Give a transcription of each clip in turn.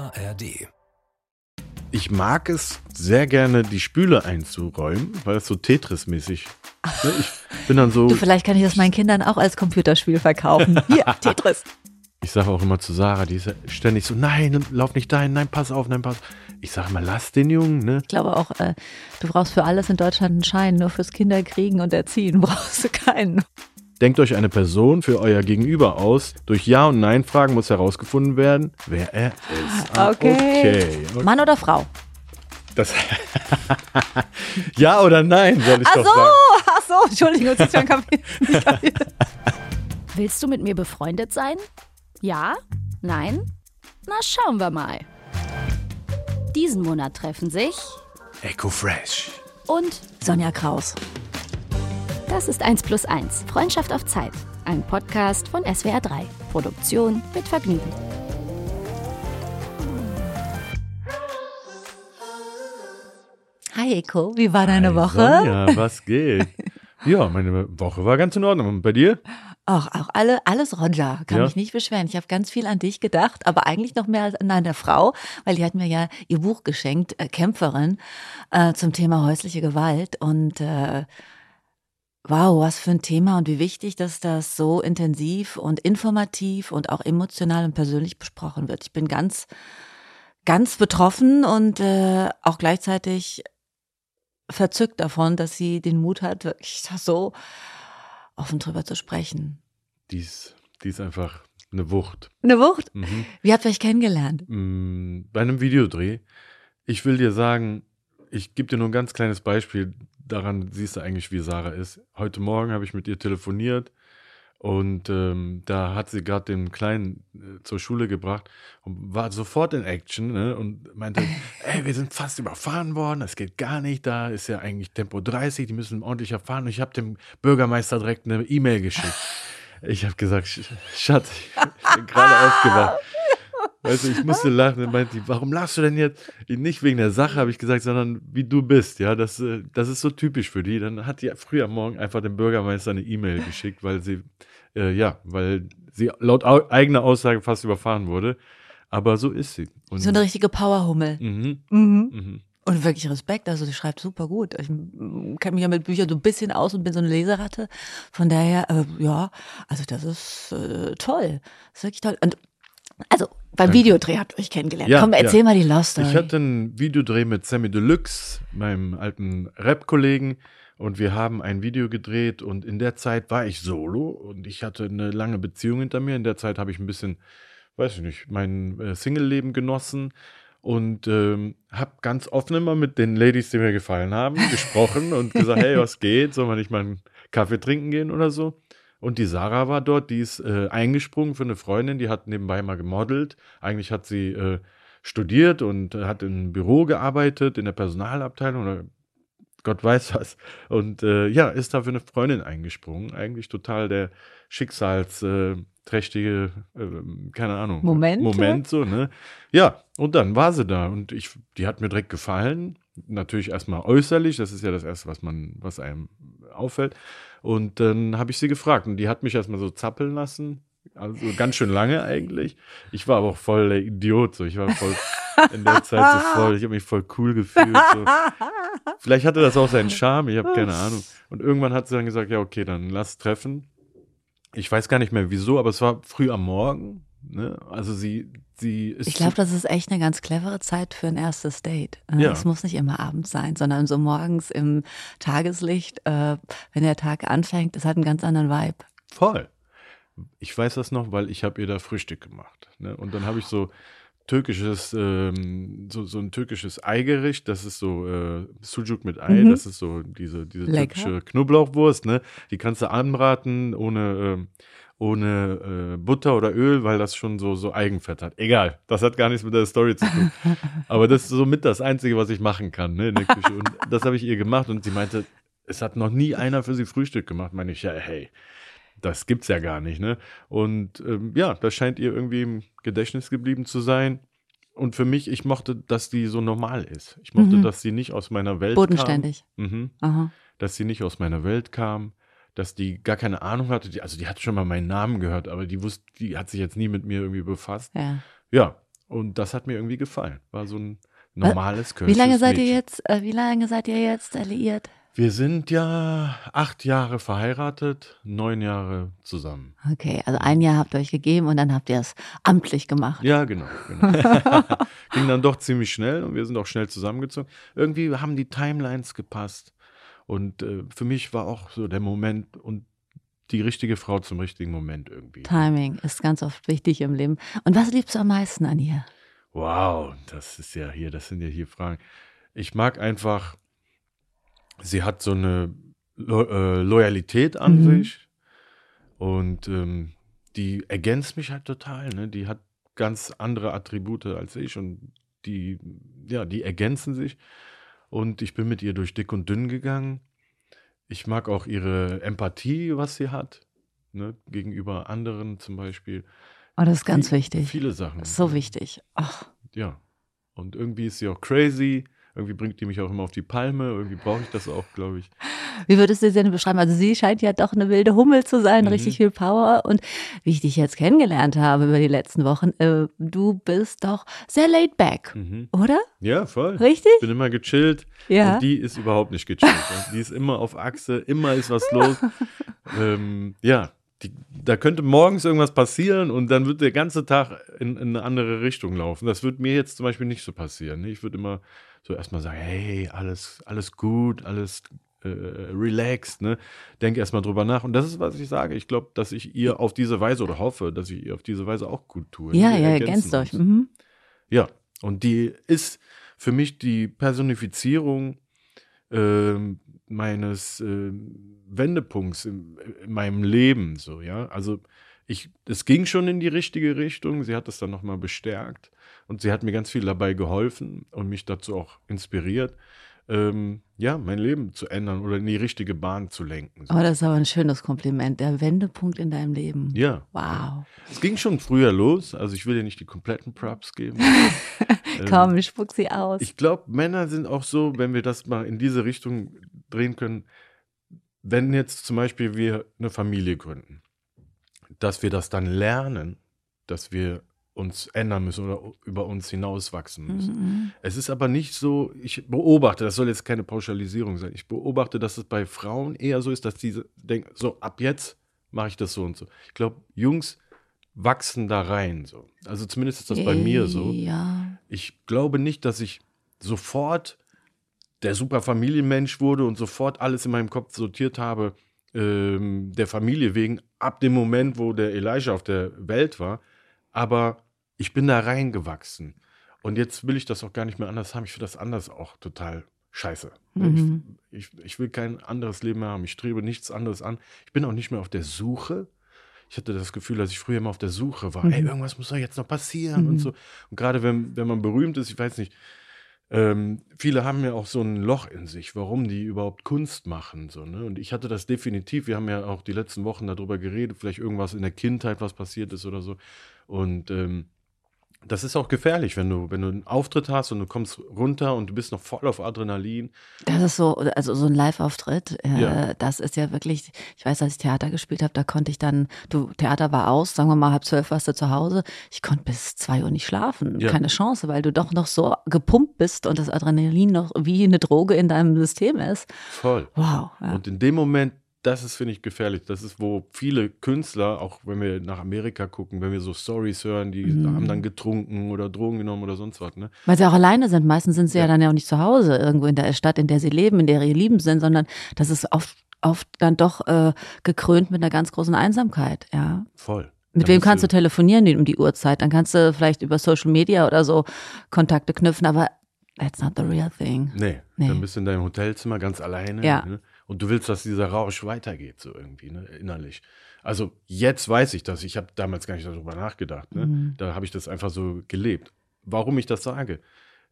ARD. Ich mag es sehr gerne, die Spüle einzuräumen, weil es so Tetris-mäßig. Ne? Ich bin dann so. Du, vielleicht kann ich das meinen Kindern auch als Computerspiel verkaufen. Hier, Tetris. Ich sage auch immer zu Sarah, die ist ja ständig so, nein, lauf nicht dahin, nein, pass auf, nein, pass. Ich sage immer, lass den Jungen, ne? Ich glaube auch, äh, du brauchst für alles in Deutschland einen Schein, nur fürs Kinderkriegen und Erziehen brauchst du keinen. Denkt euch eine Person für euer Gegenüber aus. Durch Ja- und Nein-Fragen muss herausgefunden werden, wer er ist. Ah, Okay. okay. okay. Mann oder Frau? Das ja oder nein, soll ich Ach doch so, sagen. ach so, Entschuldigung, das ist schon kapiert. Nicht kapiert. Willst du mit mir befreundet sein? Ja? Nein? Na, schauen wir mal. Diesen Monat treffen sich Echo Fresh. und Sonja Kraus. Das ist 1 plus 1. Freundschaft auf Zeit. Ein Podcast von SWR 3. Produktion mit Vergnügen. Hi Eko, wie war deine Woche? Ja, was geht? Ja, meine Woche war ganz in Ordnung. Und bei dir? Ach, auch alle, alles Roger, kann Ja. mich nicht beschweren. Ich habe ganz viel an dich gedacht, aber eigentlich noch mehr als an eine Frau, weil die hat mir ja ihr Buch geschenkt, äh, Kämpferin, äh, zum Thema häusliche Gewalt. Und äh, wow, was für ein Thema und wie wichtig, dass das so intensiv und informativ und auch emotional und persönlich besprochen wird. Ich bin ganz, ganz betroffen und äh, auch gleichzeitig verzückt davon, dass sie den Mut hat, wirklich so offen drüber zu sprechen. Die ist, die ist einfach eine Wucht. Eine Wucht. Mhm. Wie habt ihr euch kennengelernt? Mm, Bei einem Videodreh. Ich will dir sagen, ich gebe dir nur ein ganz kleines Beispiel. Daran siehst du eigentlich, wie Sarah ist. Heute Morgen habe ich mit ihr telefoniert und ähm, da hat sie gerade den Kleinen äh, zur Schule gebracht und war sofort in Action ne, und meinte, ey, wir sind fast überfahren worden, das geht gar nicht, da ist ja eigentlich Tempo 30, die müssen ordentlicher fahren und ich habe dem Bürgermeister direkt eine E-Mail geschickt. Ich habe gesagt, Sch- Schatz, ich bin gerade aufgewacht. Weißt du, ich musste lachen. Dann meinte die, warum lachst du denn jetzt? Nicht wegen der Sache, habe ich gesagt, sondern wie du bist. Ja, das, äh, das ist so typisch für die. Dann hat die früh am Morgen einfach dem Bürgermeister eine E-Mail geschickt, weil sie, äh, ja, weil sie laut au eigener Aussage fast überfahren wurde. Aber so ist sie. Und, So eine richtige Powerhummel. mhm, Mhm. mhm. Und wirklich Respekt, also sie schreibt super gut. Ich mm, kenne mich ja mit Büchern so ein bisschen aus und bin so eine Leseratte. Von daher, äh, ja, also das ist äh, toll. Das ist wirklich toll. Und also beim Danke. Videodreh habt ihr euch kennengelernt. Ja, Komm, erzähl ja. mal die Love Story. Ich hatte einen Videodreh mit Sammy Deluxe, meinem alten Rap-Kollegen, und wir haben ein Video gedreht und in der Zeit war ich solo und ich hatte eine lange Beziehung hinter mir. In der Zeit habe ich ein bisschen, weiß ich nicht, mein äh, Single-Leben genossen und ähm, habe ganz offen immer mit den Ladies, die mir gefallen haben, gesprochen und gesagt, hey, was geht? Sollen wir nicht mal einen Kaffee trinken gehen oder so? Und die Sarah war dort, die ist äh, eingesprungen für eine Freundin, die hat nebenbei mal gemodelt. Eigentlich hat sie äh, studiert und äh, hat im Büro gearbeitet, in der Personalabteilung oder Gott weiß was. Und äh, ja, ist da für eine Freundin eingesprungen. Eigentlich total der schicksalsträchtige, äh, keine Ahnung, Moment, Moment so, ne? Ja, und dann war sie da und ich, die hat mir direkt gefallen. Natürlich erstmal äußerlich, das ist ja das Erste, was man, was einem auffällt. Und dann habe ich sie gefragt und die hat mich erstmal so zappeln lassen. Also ganz schön lange eigentlich. Ich war aber auch voll der Idiot. So. Ich war voll in der Zeit so voll, ich habe mich voll cool gefühlt. So. Vielleicht hatte das auch seinen Charme, ich habe keine Ahnung. Und irgendwann hat sie dann gesagt, ja, okay, dann lass treffen. Ich weiß gar nicht mehr wieso, aber es war früh am Morgen. Ne? Also sie, sie ist. Ich glaube, das ist echt eine ganz clevere Zeit für ein erstes Date. Äh, Ja. Es muss nicht immer abends sein, sondern so morgens im Tageslicht, äh, wenn der Tag anfängt, das hat einen ganz anderen Vibe. Voll. Ich weiß das noch, weil ich habe ihr da Frühstück gemacht. Ne? Und dann habe ich so türkisches, ähm, so, so ein türkisches Eigericht, das ist so äh, Sucuk mit Ei, Mhm. das ist so diese, diese Lecker. türkische Knoblauchwurst, ne? Die kannst du anbraten ohne, ähm, ohne äh, Butter oder Öl, weil das schon so, so Eigenfett hat. Egal, das hat gar nichts mit der Story zu tun. Aber das ist somit das Einzige, was ich machen kann ne, in der Küche. Und das habe ich ihr gemacht und sie meinte, es hat noch nie einer für sie Frühstück gemacht. Meine ich, ja, hey, das gibt's ja gar nicht, ne? Und ähm, ja, das scheint ihr irgendwie im Gedächtnis geblieben zu sein. Und für mich, ich mochte, dass die so normal ist. Ich mochte, Mhm. dass sie nicht aus meiner Welt Bodenständig. kam. Mhm. Aha. Dass sie nicht aus meiner Welt kam, dass die gar keine Ahnung hatte. Die, also die hat schon mal meinen Namen gehört, aber die wusste, die hat sich jetzt nie mit mir irgendwie befasst. Ja. Ja, Und das hat mir irgendwie gefallen. War so ein normales Wie lange seid ihr Mädchen. jetzt, äh, wie lange seid ihr jetzt alliiert? Wir sind ja acht Jahre verheiratet, neun Jahre zusammen. Okay, also ein Jahr habt ihr euch gegeben und dann habt ihr es amtlich gemacht. Ja, genau. genau. Ging dann doch ziemlich schnell und wir sind auch schnell zusammengezogen. Irgendwie haben die Timelines gepasst. Und äh, für mich war auch so der Moment und die richtige Frau zum richtigen Moment irgendwie. Timing ist ganz oft wichtig im Leben. Und was liebst du am meisten an ihr? Wow, das ist ja hier, das sind ja hier Fragen. Ich mag einfach, sie hat so eine Lo äh, Loyalität an Mhm. sich und ähm, die ergänzt mich halt total. Ne? Die hat ganz andere Attribute als ich und die, ja, die ergänzen sich. Und ich bin mit ihr durch dick und dünn gegangen. Ich mag auch ihre Empathie, was sie hat, ne? gegenüber anderen zum Beispiel. Oh, das ist ganz Viel- wichtig. Viele Sachen. So wichtig. Ach, Ja. Und irgendwie ist sie auch crazy. Irgendwie bringt die mich auch immer auf die Palme. Irgendwie brauche ich das auch, glaube ich. wie würdest du sie denn beschreiben? Also sie scheint ja doch eine wilde Hummel zu sein, Mhm. richtig viel Power. Und wie ich dich jetzt kennengelernt habe über die letzten Wochen, äh, du bist doch sehr laid back, Mhm. oder? Ja, voll. Richtig? Ich bin immer gechillt. Ja. Und die ist überhaupt nicht gechillt. die ist immer auf Achse. Immer ist was los. ähm, ja. Die, da könnte morgens irgendwas passieren und dann wird der ganze Tag in, in eine andere Richtung laufen. Das wird mir jetzt zum Beispiel nicht so passieren. Ich würde immer so erstmal sagen, hey, alles, alles gut, alles äh, relaxed, ne? Denk erstmal drüber nach. Und das ist, was ich sage. Ich glaube, dass ich ihr auf diese Weise oder hoffe, dass ich ihr auf diese Weise auch gut tue. Ja, ja, ergänzt euch. Mhm. Ja, und die ist für mich die Personifizierung ähm, meines ähm, Wendepunkts in, in meinem Leben, so, ja. Also ich, es ging schon in die richtige Richtung. Sie hat es dann nochmal bestärkt und sie hat mir ganz viel dabei geholfen und mich dazu auch inspiriert, ähm, ja, mein Leben zu ändern oder in die richtige Bahn zu lenken. So. Oh, das ist aber ein schönes Kompliment. Der Wendepunkt in deinem Leben. Ja. Wow. Es ging schon früher los. Also ich will dir nicht die kompletten Props geben. Ähm, Komm, ich spuck sie aus. Ich glaube, Männer sind auch so, wenn wir das mal in diese Richtung drehen können, wenn jetzt zum Beispiel wir eine Familie gründen, dass wir das dann lernen, dass wir uns ändern müssen oder über uns hinauswachsen müssen. Mhm. Es ist aber nicht so, ich beobachte, das soll jetzt keine Pauschalisierung sein, ich beobachte, dass es bei Frauen eher so ist, dass diese denken, so ab jetzt mache ich das so und so. Ich glaube, Jungs wachsen da rein so. Also zumindest ist das bei mir so. Ja. Ich glaube nicht, dass ich sofort der super Familienmensch wurde und sofort alles in meinem Kopf sortiert habe, ähm, der Familie wegen, ab dem Moment, wo der Elijah auf der Welt war. Aber ich bin da reingewachsen. Und jetzt will ich das auch gar nicht mehr anders haben. Ich finde das anders auch total scheiße. Mhm. Ich, ich, ich will kein anderes Leben mehr haben. Ich strebe nichts anderes an. Ich bin auch nicht mehr auf der Suche. Ich hatte das Gefühl, dass ich früher immer auf der Suche war. Mhm. Ey, irgendwas muss doch jetzt noch passieren Mhm. und so. Und gerade wenn, wenn man berühmt ist, ich weiß nicht, ähm, viele haben ja auch so ein Loch in sich, warum die überhaupt Kunst machen. So, ne? Und ich hatte das definitiv, wir haben ja auch die letzten Wochen darüber geredet, vielleicht irgendwas in der Kindheit, was passiert ist oder so. Und ähm, das ist auch gefährlich, wenn du, wenn du einen Auftritt hast und du kommst runter und du bist noch voll auf Adrenalin. Das ist so, also so ein Live-Auftritt, äh, Ja. das ist ja wirklich, ich weiß, als ich Theater gespielt habe, da konnte ich dann, du, Theater war aus, sagen wir mal halb zwölf warst du zu Hause, ich konnte bis zwei Uhr nicht schlafen, Ja. keine Chance, weil du doch noch so gepumpt bist und das Adrenalin noch wie eine Droge in deinem System ist. Voll. Wow. Ja. Und in dem Moment, das ist, finde ich, gefährlich. Das ist, wo viele Künstler, auch wenn wir nach Amerika gucken, wenn wir so Stories hören, die Mhm. haben dann getrunken oder Drogen genommen oder sonst was, ne? Weil sie auch alleine sind. Meistens sind sie ja. Ja. dann ja auch nicht zu Hause, irgendwo in der Stadt, in der sie leben, in der ihre Lieben sind, sondern das ist oft, oft dann doch äh, gekrönt mit einer ganz großen Einsamkeit, ja. Voll. Mit Dann wem kannst du telefonieren um die Uhrzeit? Dann kannst du vielleicht über Social Media oder so Kontakte knüpfen, aber that's not the real thing. Nee, Nee. dann bist du in deinem Hotelzimmer ganz alleine. Ja. Ne? Und du willst, dass dieser Rausch weitergeht, so irgendwie, ne? innerlich. Also jetzt weiß ich das. Ich habe damals gar nicht darüber nachgedacht. Ne? Mhm. Da habe ich das einfach so gelebt. Warum ich das sage?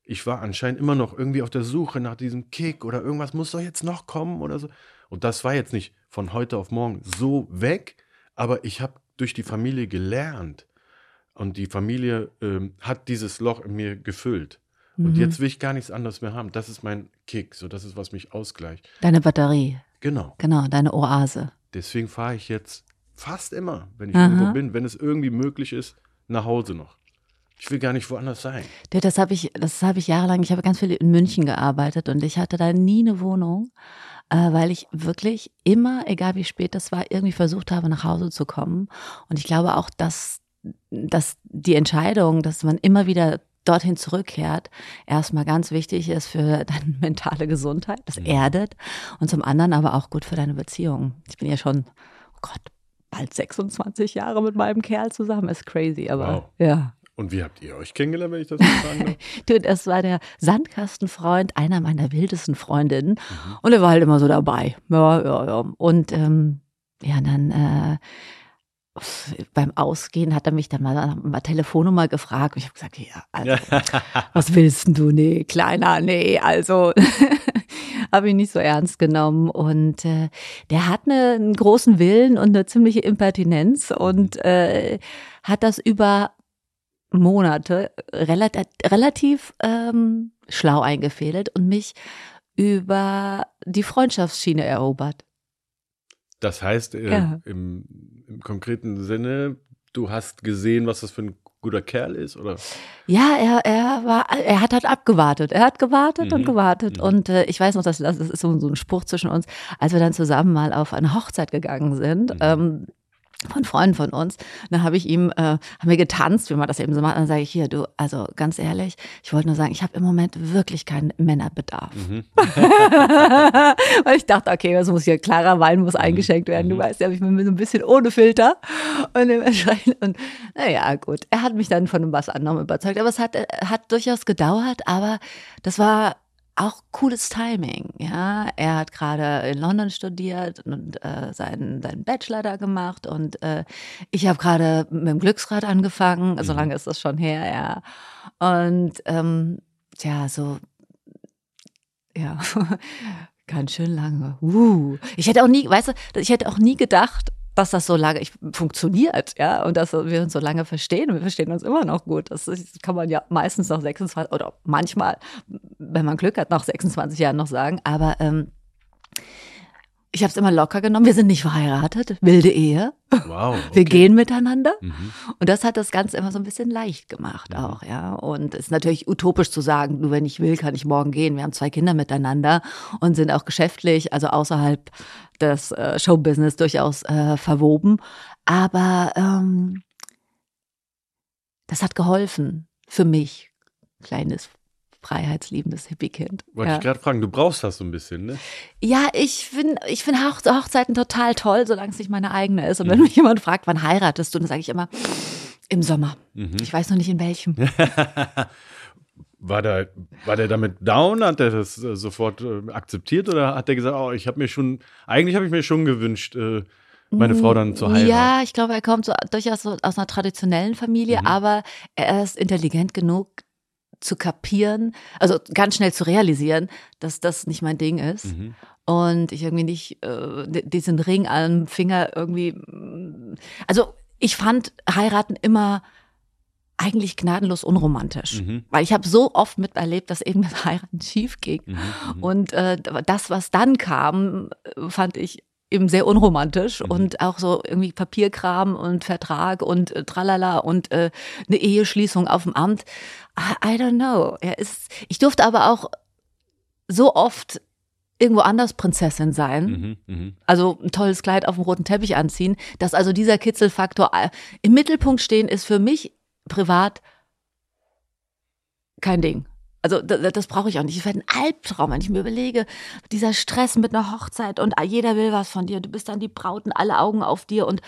Ich war anscheinend immer noch irgendwie auf der Suche nach diesem Kick oder irgendwas muss doch jetzt noch kommen oder so. Und das war jetzt nicht von heute auf morgen so weg, aber ich habe durch die Familie gelernt. Und die Familie ähm, hat dieses Loch in mir gefüllt. Und Mhm. jetzt will ich gar nichts anderes mehr haben. Das ist mein Kick. So, das ist, was mich ausgleicht. Deine Batterie, Genau. genau, deine Oase. Deswegen fahre ich jetzt fast immer, wenn ich Aha. irgendwo bin, wenn es irgendwie möglich ist, nach Hause noch. Ich will gar nicht woanders sein. Das habe ich, das habe ich jahrelang, ich habe ganz viel in München gearbeitet und ich hatte da nie eine Wohnung, äh, weil ich wirklich immer, egal wie spät das war, irgendwie versucht habe, nach Hause zu kommen. Und ich glaube auch, dass, dass die Entscheidung, dass man immer wieder dorthin zurückkehrt, erstmal ganz wichtig ist für deine mentale Gesundheit, das erdet und zum anderen aber auch gut für deine Beziehung. Ich bin ja schon, oh Gott, bald 26 Jahre mit meinem Kerl zusammen, ist crazy, aber Wow. ja. Und wie habt ihr euch kennengelernt, wenn ich das so fragen darf? Du, das war der Sandkastenfreund einer meiner wildesten Freundinnen. Und er war halt immer so dabei. Ja, ja, ja. Und ähm, ja, dann äh, beim Ausgehen hat er mich dann mal, mal Telefonnummer gefragt. Und ich habe gesagt, ja, also, was willst du? Nee, kleiner, nee, also habe ich nicht so ernst genommen. Und äh, der hat eine, einen großen Willen und eine ziemliche Impertinenz und äh, hat das über Monate relativ, relativ ähm, schlau eingefädelt und mich über die Freundschaftsschiene erobert. Das heißt, äh, Ja. im, im konkreten Sinne, du hast gesehen, was das für ein guter Kerl ist, oder? Ja, er, er war, er hat halt abgewartet. Er hat gewartet und Mhm. gewartet. Mhm. Und äh, ich weiß noch, das, das ist so, so ein Spruch zwischen uns, als wir dann zusammen mal auf eine Hochzeit gegangen sind. Mhm. Ähm, von Freunden von uns. Dann habe ich ihm, äh, haben wir getanzt, wie man das eben so macht. Und dann sage ich, hier, du, also ganz ehrlich, ich wollte nur sagen, ich habe im Moment wirklich keinen Männerbedarf. Mhm. Weil ich dachte, okay, das muss hier, klarer Wein muss eingeschenkt werden. Du Mhm. weißt ja, ich bin so ein bisschen ohne Filter. Und dementsprechend, und naja, gut. Er hat mich dann von was anderem überzeugt. Aber es hat, äh, hat durchaus gedauert, aber das war auch cooles Timing, ja. Er hat gerade in London studiert und äh, seinen, seinen Bachelor da gemacht und äh, ich habe gerade mit dem Glücksrad angefangen, so lange ist das schon her, ja. Und ähm, tja, so ja, ganz schön lange. Uh. Ich hätte auch nie, weißt du, ich hätte auch nie gedacht, dass das so lange funktioniert, ja, und dass wir uns so lange verstehen. Wir verstehen uns immer noch gut. Das, kann man ja meistens nach 26 oder manchmal, wenn man Glück hat, nach 26 Jahren noch sagen. Aber ähm, ich habe es immer locker genommen. Wir sind nicht verheiratet, wilde Ehe. Wow. Wir okay. gehen miteinander. Mhm. Und das hat das Ganze immer so ein bisschen leicht gemacht Mhm. auch, ja. Und es ist natürlich utopisch zu sagen, nur wenn ich will, kann ich morgen gehen. Wir haben zwei Kinder miteinander und sind auch geschäftlich, also außerhalb des äh, Showbusiness durchaus äh, verwoben. Aber ähm, das hat geholfen für mich, kleines freiheitsliebendes Hippie-Kind. Wollte Ja. ich gerade fragen, du brauchst das so ein bisschen, ne? Ja, ich finde ich find Hoch Hochzeiten total toll, solange es nicht meine eigene ist. Und Mhm. wenn mich jemand fragt, wann heiratest du, dann sage ich immer, im Sommer. Mhm. Ich weiß noch nicht in welchem. War der, war der damit down? Hat er das äh, sofort äh, akzeptiert oder hat er gesagt, oh, ich habe mir schon, eigentlich habe ich mir schon gewünscht, äh, meine Frau dann zu heiraten? Ja, ich glaube, er kommt so durchaus so aus einer traditionellen Familie, Mhm. aber er ist intelligent genug zu kapieren, also ganz schnell zu realisieren, dass das nicht mein Ding ist. Mhm. und ich irgendwie nicht äh, diesen Ring am Finger irgendwie. Also ich fand heiraten immer eigentlich gnadenlos unromantisch, Mhm. weil ich habe so oft miterlebt, dass eben das Heiraten schief ging. Mhm. Mhm. Und äh, das, was dann kam, fand ich eben sehr unromantisch Mhm. und auch so irgendwie Papierkram und Vertrag und äh, tralala und äh, eine Eheschließung auf dem Amt. I, I don't know. Er ist, ich durfte aber auch so oft irgendwo anders Prinzessin sein. Mhm. Mhm. Also ein tolles Kleid auf dem roten Teppich anziehen, dass also dieser Kitzelfaktor äh, im Mittelpunkt stehen ist für mich privat kein Ding. Also das, das brauche ich auch nicht. Ich werde ein Albtraum, wenn ich mir überlege, dieser Stress mit einer Hochzeit und jeder will was von dir. Du bist dann die Braut und alle Augen auf dir und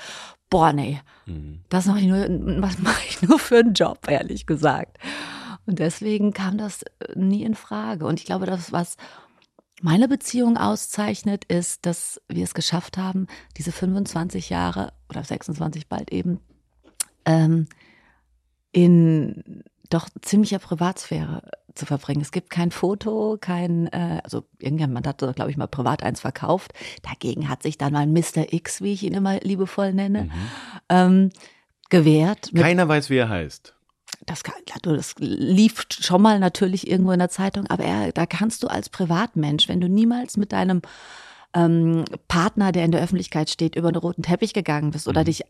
boah, nee, Mhm. das mache ich nur, was mache ich nur für einen Job, ehrlich gesagt. Und deswegen kam das äh, nie in Frage. Und ich glaube, das, was meine Beziehung auszeichnet, ist, dass wir es geschafft haben, diese 25 Jahre oder 26 bald eben ähm, in doch ziemlicher Privatsphäre zu verbringen. Es gibt kein Foto, kein, äh, also irgendjemand hat, glaube ich, mal privat eins verkauft. Dagegen hat sich dann mal Mr. X, wie ich ihn immer liebevoll nenne, Mhm. ähm, gewährt. Keiner weiß, wie er heißt. das, das lief schon mal natürlich irgendwo in der Zeitung, aber er, da kannst du als Privatmensch, wenn du niemals mit deinem ähm, Partner, der in der Öffentlichkeit steht, über den roten Teppich gegangen bist oder Mhm. dich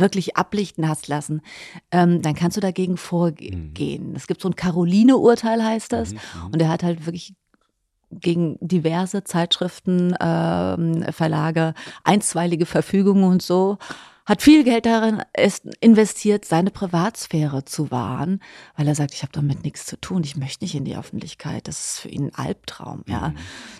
wirklich ablichten hast lassen, ähm, dann kannst du dagegen vorgehen. Es gibt so ein Caroline-Urteil, heißt das. Mhm, mhm. Und er hat halt wirklich gegen diverse Zeitschriften, ähm, Verlage, einstweilige Verfügungen und so hat viel Geld darin investiert, seine Privatsphäre zu wahren, weil er sagt, ich habe damit nichts zu tun, ich möchte nicht in die Öffentlichkeit. Das ist für ihn ein Albtraum, ja. Mhm.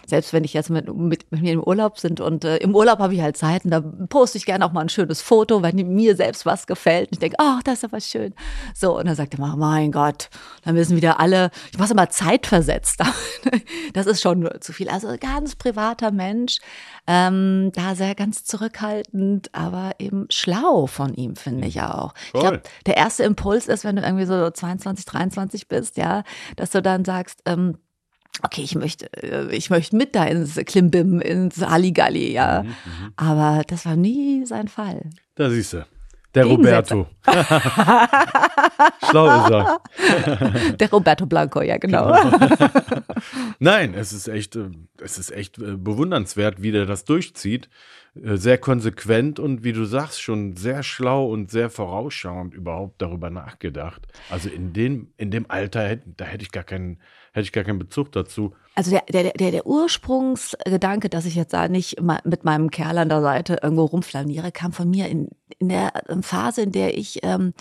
Selbst wenn ich jetzt mit, mit, mit mir im Urlaub sind und äh, im Urlaub habe ich halt Zeiten, da poste ich gerne auch mal ein schönes Foto, wenn mir selbst was gefällt. Und ich denke, ach, das ist aber schön. So, und dann sagt er mal, mein Gott, dann müssen wieder alle, ich mache immer zeitversetzt. das ist schon zu viel. Also ganz privater Mensch, ähm, da sehr ganz zurückhaltend, aber eben schlau von ihm, finde ich auch. Ich Toll. glaube, der erste Impuls ist, wenn du irgendwie so 22, 23 bist, ja, dass du dann sagst, ähm, okay, ich möchte, äh, ich möchte mit da ins Klimbim, ins Halligalli, ja. Mhm, mhm. Aber das war nie sein Fall. Da siehst du. Der. Roberto. Schlau ist er. Der Roberto Blanco, ja, genau. Nein, es ist echt, äh, es ist echt äh, bewundernswert, wie der das durchzieht. Äh, Sehr konsequent und wie du sagst, schon sehr schlau und sehr vorausschauend überhaupt darüber nachgedacht. Also in dem, in dem Alter, da hätte ich gar keinen, hätte ich gar keinen Bezug dazu. Also der, der, der, der Ursprungsgedanke, dass ich jetzt da nicht mit meinem Kerl an der Seite irgendwo rumflaniere, kam von mir in, in der Phase, in der ich ähm,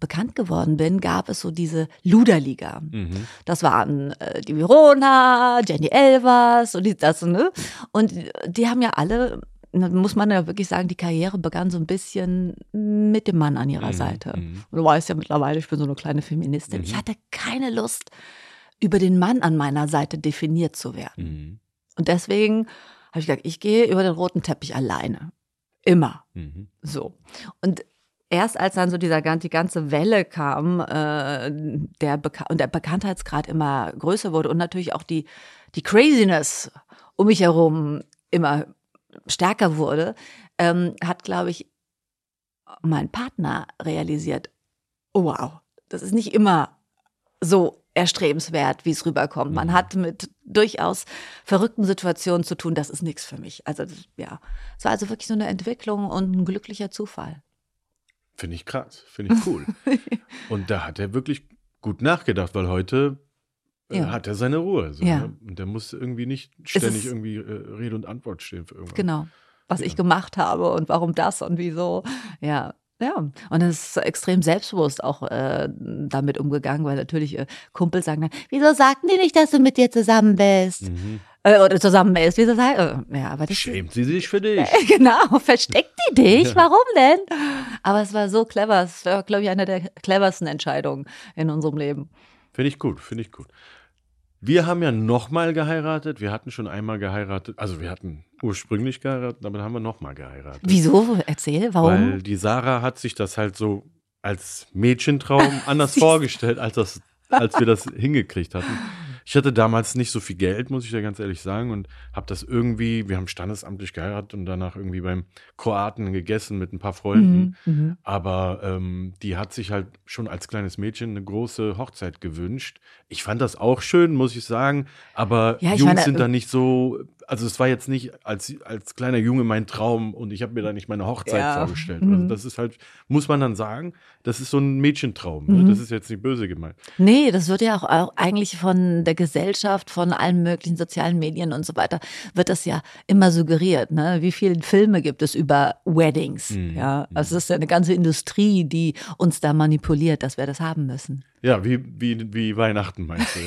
bekannt geworden bin, gab es so diese Luderliga. Mhm. Das waren äh, die Verona, Jenny Elvers und die, das, ne? Und die haben ja alle, muss man ja wirklich sagen, die Karriere begann so ein bisschen mit dem Mann an ihrer Mhm, Seite. mhm. Und du weißt ja mittlerweile, ich bin so eine kleine Feministin. Ich hatte keine Lust, über den Mann an meiner Seite definiert zu werden. Mhm. Und deswegen habe ich gesagt, ich gehe über den roten Teppich alleine. Immer. Mhm. So. Und erst als dann so dieser, die ganze Welle kam, äh, der Beka und der Bekanntheitsgrad immer größer wurde und natürlich auch die, die Craziness um mich herum immer stärker wurde, ähm, hat, glaube ich, mein Partner realisiert, oh wow, das ist nicht immer so erstrebenswert, wie es rüberkommt. Man Mhm. hat mit durchaus verrückten Situationen zu tun, das ist nichts für mich. Also das, ja, es war also wirklich so eine Entwicklung und ein glücklicher Zufall. Finde ich krass, finde ich cool. und da hat er wirklich gut nachgedacht, weil heute äh, Ja. hat er seine Ruhe. So, Ja. ne? Und der muss irgendwie nicht ständig irgendwie äh, Rede und Antwort stehen für irgendwas. Genau. Was Ja. ich gemacht habe und warum das und wieso. Ja. Ja, und es ist extrem selbstbewusst auch äh, damit umgegangen, weil natürlich äh, Kumpels sagen dann, wieso sagten die nicht, dass du mit dir zusammen bist? Mhm. Äh, oder zusammen ist, wieso sagen, äh, ja, aber das Schämt sie sich für dich? Genau, versteckt die dich? Ja. Warum denn? Aber es war so clever. Es war, glaube ich, eine der cleversten Entscheidungen in unserem Leben. Finde ich gut, finde ich gut. Wir haben ja nochmal geheiratet. Wir hatten schon einmal geheiratet. Also wir hatten ursprünglich geheiratet, aber dann haben wir nochmal geheiratet. Wieso? Erzähl, warum? Weil die Sarah hat sich das halt so als Mädchentraum anders vorgestellt, als, das, als wir das hingekriegt hatten. Ich hatte damals nicht so viel Geld, muss ich dir ganz ehrlich sagen, und habe das irgendwie, wir haben standesamtlich geheiratet und danach irgendwie beim Kroaten gegessen mit ein paar Freunden. Mhm, mhm. Aber ähm, die hat sich halt schon als kleines Mädchen eine große Hochzeit gewünscht. Ich fand das auch schön, muss ich sagen. Aber Ja, ich Jungs meine, sind äh, da nicht so. Also es war jetzt nicht als, als kleiner Junge mein Traum und ich habe mir da nicht meine Hochzeit Ja. vorgestellt. Mhm. Also das ist halt, muss man dann sagen, das ist so ein Mädchentraum. Ne? Mhm. Das ist jetzt nicht böse gemeint. Nee, das wird ja auch, auch eigentlich von der Gesellschaft, von allen möglichen sozialen Medien und so weiter, wird das ja immer suggeriert. Ne? Wie viele Filme gibt es über Weddings? Mhm. Ja, also es ist ja eine ganze Industrie, die uns da manipuliert, dass wir das haben müssen. Ja, wie, wie, wie Weihnachten meinst du?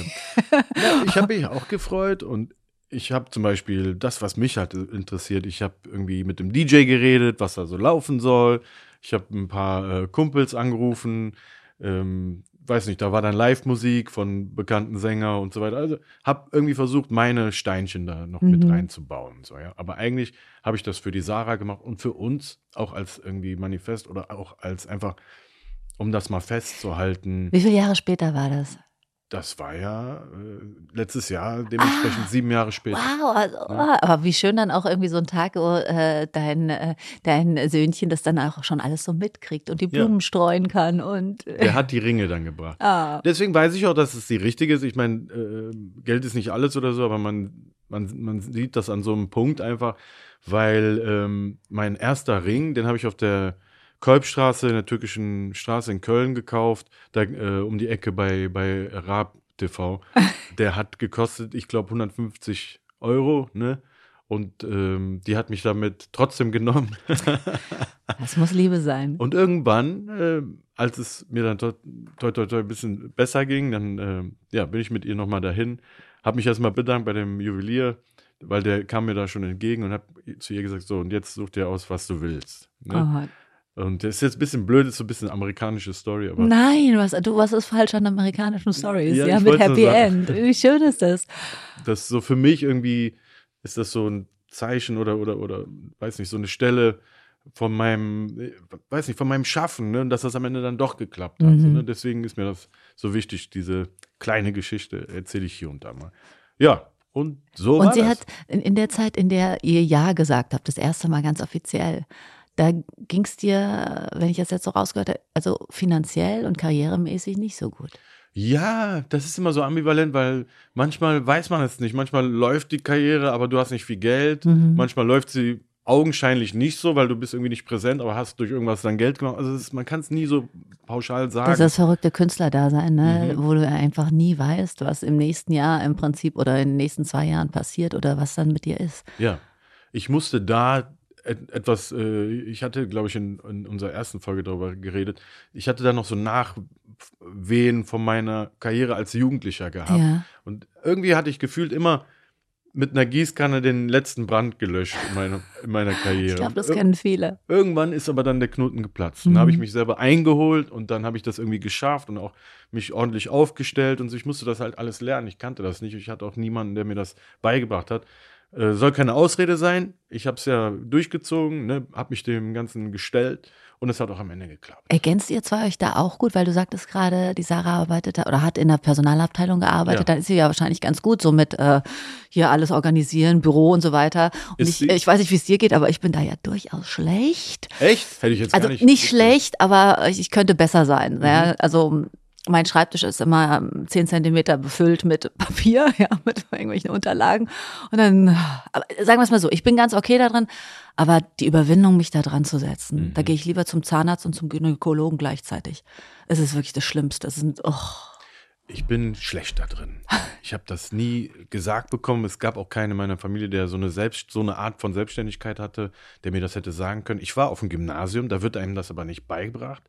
ja, ich habe mich auch gefreut und ich habe zum Beispiel das, was mich halt interessiert. Ich habe irgendwie mit dem DJ geredet, was da so laufen soll. Ich habe ein paar äh, Kumpels angerufen. Ähm, weiß nicht, da war dann Live-Musik von bekannten Sänger und so weiter. Also habe irgendwie versucht, meine Steinchen da noch mit Mhm. reinzubauen. So, ja. Aber eigentlich habe ich das für die Sarah gemacht und für uns auch als irgendwie Manifest oder auch als einfach, um das mal festzuhalten. Wie viele Jahre später war das? Das war ja äh, letztes Jahr, dementsprechend sieben Jahre später. Wow, also, oh, aber wie schön dann auch irgendwie so ein Tag, wo äh, dein, äh, dein Söhnchen das dann auch schon alles so mitkriegt und die Ja. Blumen streuen kann und äh, Der hat die Ringe dann gebracht. ah. Deswegen weiß ich auch, dass es die richtige ist. Ich meine, äh, Geld ist nicht alles oder so, aber man, man, man sieht das an so einem Punkt einfach, weil ähm, mein erster Ring, den habe ich auf der Kolbstraße, in der türkischen Straße in Köln gekauft, da äh, um die Ecke bei, bei Raab TV. Der hat gekostet, ich glaube, 150 Euro, ne? Und ähm, die hat mich damit trotzdem genommen. das muss Liebe sein. Und irgendwann, äh, als es mir dann toi, toi, toi, ein bisschen besser ging, dann äh, ja, bin ich mit ihr nochmal dahin, habe mich erstmal bedankt bei dem Juwelier, weil der kam mir da schon entgegen und habe zu ihr gesagt, so, und jetzt such dir aus, was du willst. Ne? Oh. Und das ist jetzt ein bisschen blöd, ist so ein bisschen amerikanische Story, aber. Nein, was, du, was ist falsch an amerikanischen Stories? Ja, ja mit Happy End. Wie schön ist das? Das ist so für mich irgendwie ist das so ein Zeichen oder, oder, oder, weiß nicht, so eine Stelle von meinem, weiß nicht, von meinem Schaffen, ne, dass das am Ende dann doch geklappt hat. Mhm. So, ne? Deswegen ist mir das so wichtig, diese kleine Geschichte erzähle ich hier und da mal. Ja, und so. Und sie das. hat in, in der Zeit, in der ihr Ja gesagt habt, das erste Mal ganz offiziell, da ging es dir, wenn ich das jetzt so rausgehört habe, also finanziell und karrieremäßig nicht so gut. Ja, das ist immer so ambivalent, weil manchmal weiß man es nicht. Manchmal läuft die Karriere, aber du hast nicht viel Geld. Mhm. Manchmal läuft sie augenscheinlich nicht so, weil du bist irgendwie nicht präsent, aber hast durch irgendwas dann Geld gemacht. Also ist, man kann es nie so pauschal sagen. Das ist das verrückte Künstlerdasein, ne? Mhm. wo du einfach nie weißt, was im nächsten Jahr im Prinzip oder in den nächsten zwei Jahren passiert oder was dann mit dir ist. Ja, ich musste da etwas, äh, ich hatte, glaube ich, in, in, unserer ersten Folge darüber geredet, ich hatte da noch so Nachwehen von meiner Karriere als Jugendlicher gehabt. Ja. Und irgendwie hatte ich gefühlt immer mit einer Gießkanne den letzten Brand gelöscht in, meine, in meiner Karriere. Ich glaube, das kennen viele. Irgendwann ist aber dann der Knoten geplatzt. Mhm. Dann habe ich mich selber eingeholt und dann habe ich das irgendwie geschafft und auch mich ordentlich aufgestellt und so. Ich musste das halt alles lernen. Ich kannte das nicht. Ich hatte auch niemanden, der mir das beigebracht hat. Äh, soll keine Ausrede sein. Ich habe es ja durchgezogen, ne, habe mich dem Ganzen gestellt und es hat auch am Ende geklappt. Ergänzt ihr zwei euch da auch gut, weil du sagtest gerade, die Sarah arbeitet oder hat in der Personalabteilung gearbeitet, ja. dann ist sie ja wahrscheinlich ganz gut so mit äh, hier alles organisieren, Büro und so weiter. Und ich, ich, weiß nicht, wie es dir geht, aber ich bin da ja durchaus schlecht. Echt? Hätte ich jetzt also gar nicht. nicht schlecht, aber ich, ich könnte besser sein. Mhm. Ja? Also mein Schreibtisch ist immer ähm, zehn Zentimeter befüllt mit Papier, ja, mit irgendwelchen Unterlagen. Und dann, sagen wir es mal so, ich bin ganz okay darin, aber die Überwindung, mich da dran zu setzen, mhm. da gehe ich lieber zum Zahnarzt und zum Gynäkologen gleichzeitig. Es ist wirklich das Schlimmste. Es sind, oh. Ich bin schlecht da drin. Ich habe das nie gesagt bekommen. Es gab auch keinen in meiner Familie, der so eine, Selbst, so eine Art von Selbstständigkeit hatte, der mir das hätte sagen können. Ich war auf dem Gymnasium, da wird einem das aber nicht beigebracht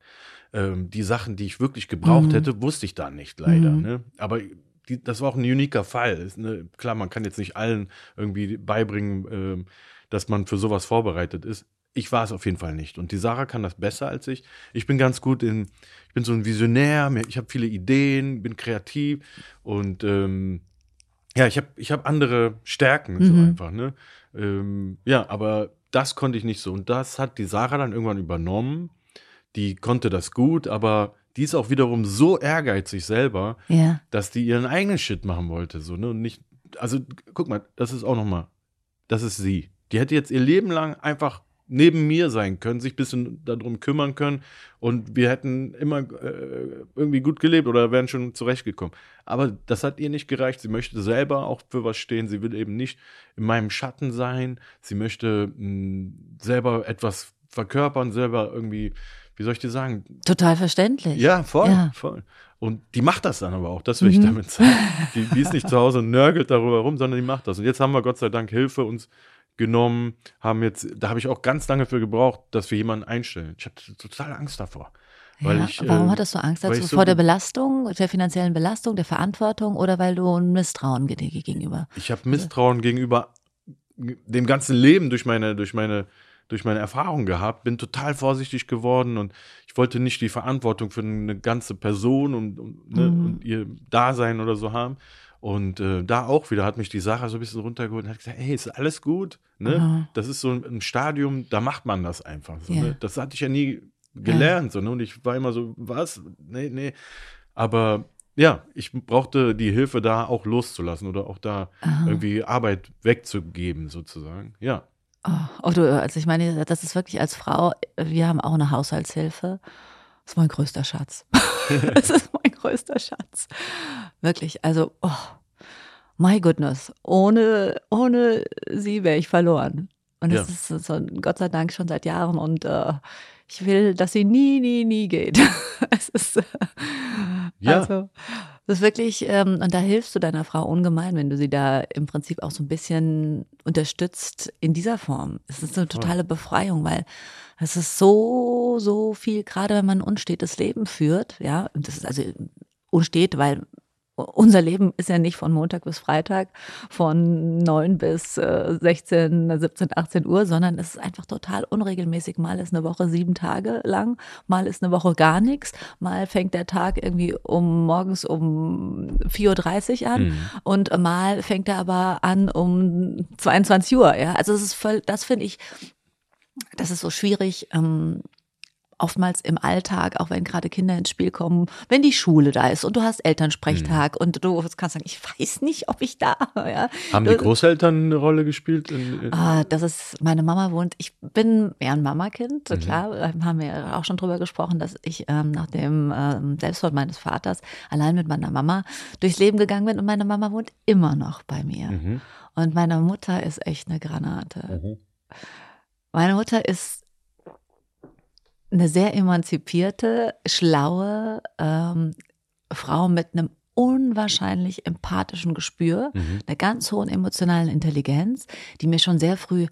ähm, die Sachen, die ich wirklich gebraucht mhm. hätte, wusste ich da nicht leider. Mhm. Ne? Aber die, das war auch ein uniker Fall. Ist, ne? Klar, man kann jetzt nicht allen irgendwie beibringen, ähm, dass man für sowas vorbereitet ist. Ich war es auf jeden Fall nicht. Und die Sarah kann das besser als ich. Ich bin ganz gut in, ich bin so ein Visionär, ich habe viele Ideen, bin kreativ und ähm, ja, ich habe ich hab andere Stärken mhm. so einfach. Ne? Ähm, ja, aber das konnte ich nicht so. Und das hat die Sarah dann irgendwann übernommen die konnte das gut, aber die ist auch wiederum so ehrgeizig selber, ja. dass die ihren eigenen Shit machen wollte. So, ne? Und nicht, also guck mal, das ist auch nochmal, das ist sie. Die hätte jetzt ihr Leben lang einfach neben mir sein können, sich ein bisschen darum kümmern können und wir hätten immer äh, irgendwie gut gelebt oder wären schon zurechtgekommen. Aber das hat ihr nicht gereicht. Sie möchte selber auch für was stehen. Sie will eben nicht in meinem Schatten sein. Sie möchte mh, mm, selber etwas verkörpern, selber irgendwie wie soll ich dir sagen? Total verständlich. Ja, voll, ja. voll. Und die macht das dann aber auch, das will ich mhm. damit sagen. Die, die, ist nicht zu Hause und nörgelt darüber rum, sondern die macht das. Und jetzt haben wir Gott sei Dank Hilfe uns genommen, haben jetzt, da habe ich auch ganz lange für gebraucht, dass wir jemanden einstellen. Ich hatte total Angst davor. Ja, ich, warum äh, hattest du Angst dazu? So vor der Belastung, der finanziellen Belastung, der Verantwortung oder weil du ein Misstrauen gegenüber? Ich habe Misstrauen gegenüber dem ganzen Leben durch meine, durch meine durch meine Erfahrung gehabt, bin total vorsichtig geworden und ich wollte nicht die Verantwortung für eine ganze Person und, und, ne, mhm. und ihr Dasein oder so haben. Und äh, da auch wieder hat mich die Sache so ein bisschen runtergeholt und hat gesagt, hey, ist alles gut? Ne? Das ist so ein, ein, Stadium, da macht man das einfach. So, ja. ne? Das hatte ich ja nie gelernt. Ja. So, ne? Und ich war immer so, was? Nee, nee. Aber ja, ich brauchte die Hilfe da auch loszulassen oder auch da Aha. irgendwie Arbeit wegzugeben, sozusagen. Ja. Oh, du, also ich meine, das ist wirklich als Frau, wir haben auch eine Haushaltshilfe. Das ist mein größter Schatz. das ist mein größter Schatz. Wirklich, also, oh, my goodness, ohne, ohne sie wäre ich verloren. Und das ja. ist so, Gott sei Dank schon seit Jahren und äh, ich will, dass sie nie, nie, nie geht. es ist, Ja. also, das ist wirklich, ähm, und da hilfst du deiner Frau ungemein, wenn du sie da im Prinzip auch so ein bisschen unterstützt in dieser Form. Es ist eine totale Befreiung, weil es ist so, so viel, gerade wenn man ein unstetes Leben führt, ja, und das ist also unstet, weil unser Leben ist ja nicht von Montag bis Freitag, von 9 bis äh, 16, 17, 18 Uhr, sondern es ist einfach total unregelmäßig. Mal ist eine Woche sieben Tage lang, mal ist eine Woche gar nichts, mal fängt der Tag irgendwie um morgens um 4.30 Uhr an Mhm. und mal fängt er aber an um 22 Uhr. Ja? Also es ist voll, das finde ich, das ist so schwierig. Ähm, oftmals im Alltag, auch wenn gerade Kinder ins Spiel kommen, wenn die Schule da ist und du hast Elternsprechtag und du kannst sagen, ich weiß nicht, ob ich da, ja. Haben die Großeltern eine Rolle gespielt? In, in, Ah, das ist, meine Mama wohnt, ich bin ja ein Mamakind, Mhm. klar, haben wir auch schon drüber gesprochen, dass ich ähm, nach dem ähm, Selbstmord meines Vaters allein mit meiner Mama durchs Leben gegangen bin und meine Mama wohnt immer noch bei mir. Mhm. Und meine Mutter ist echt eine Granate. Mhm. Meine Mutter ist eine sehr emanzipierte, schlaue ähm, Frau mit einem unwahrscheinlich empathischen Gespür, Mhm. einer ganz hohen emotionalen Intelligenz, die mir schon sehr früh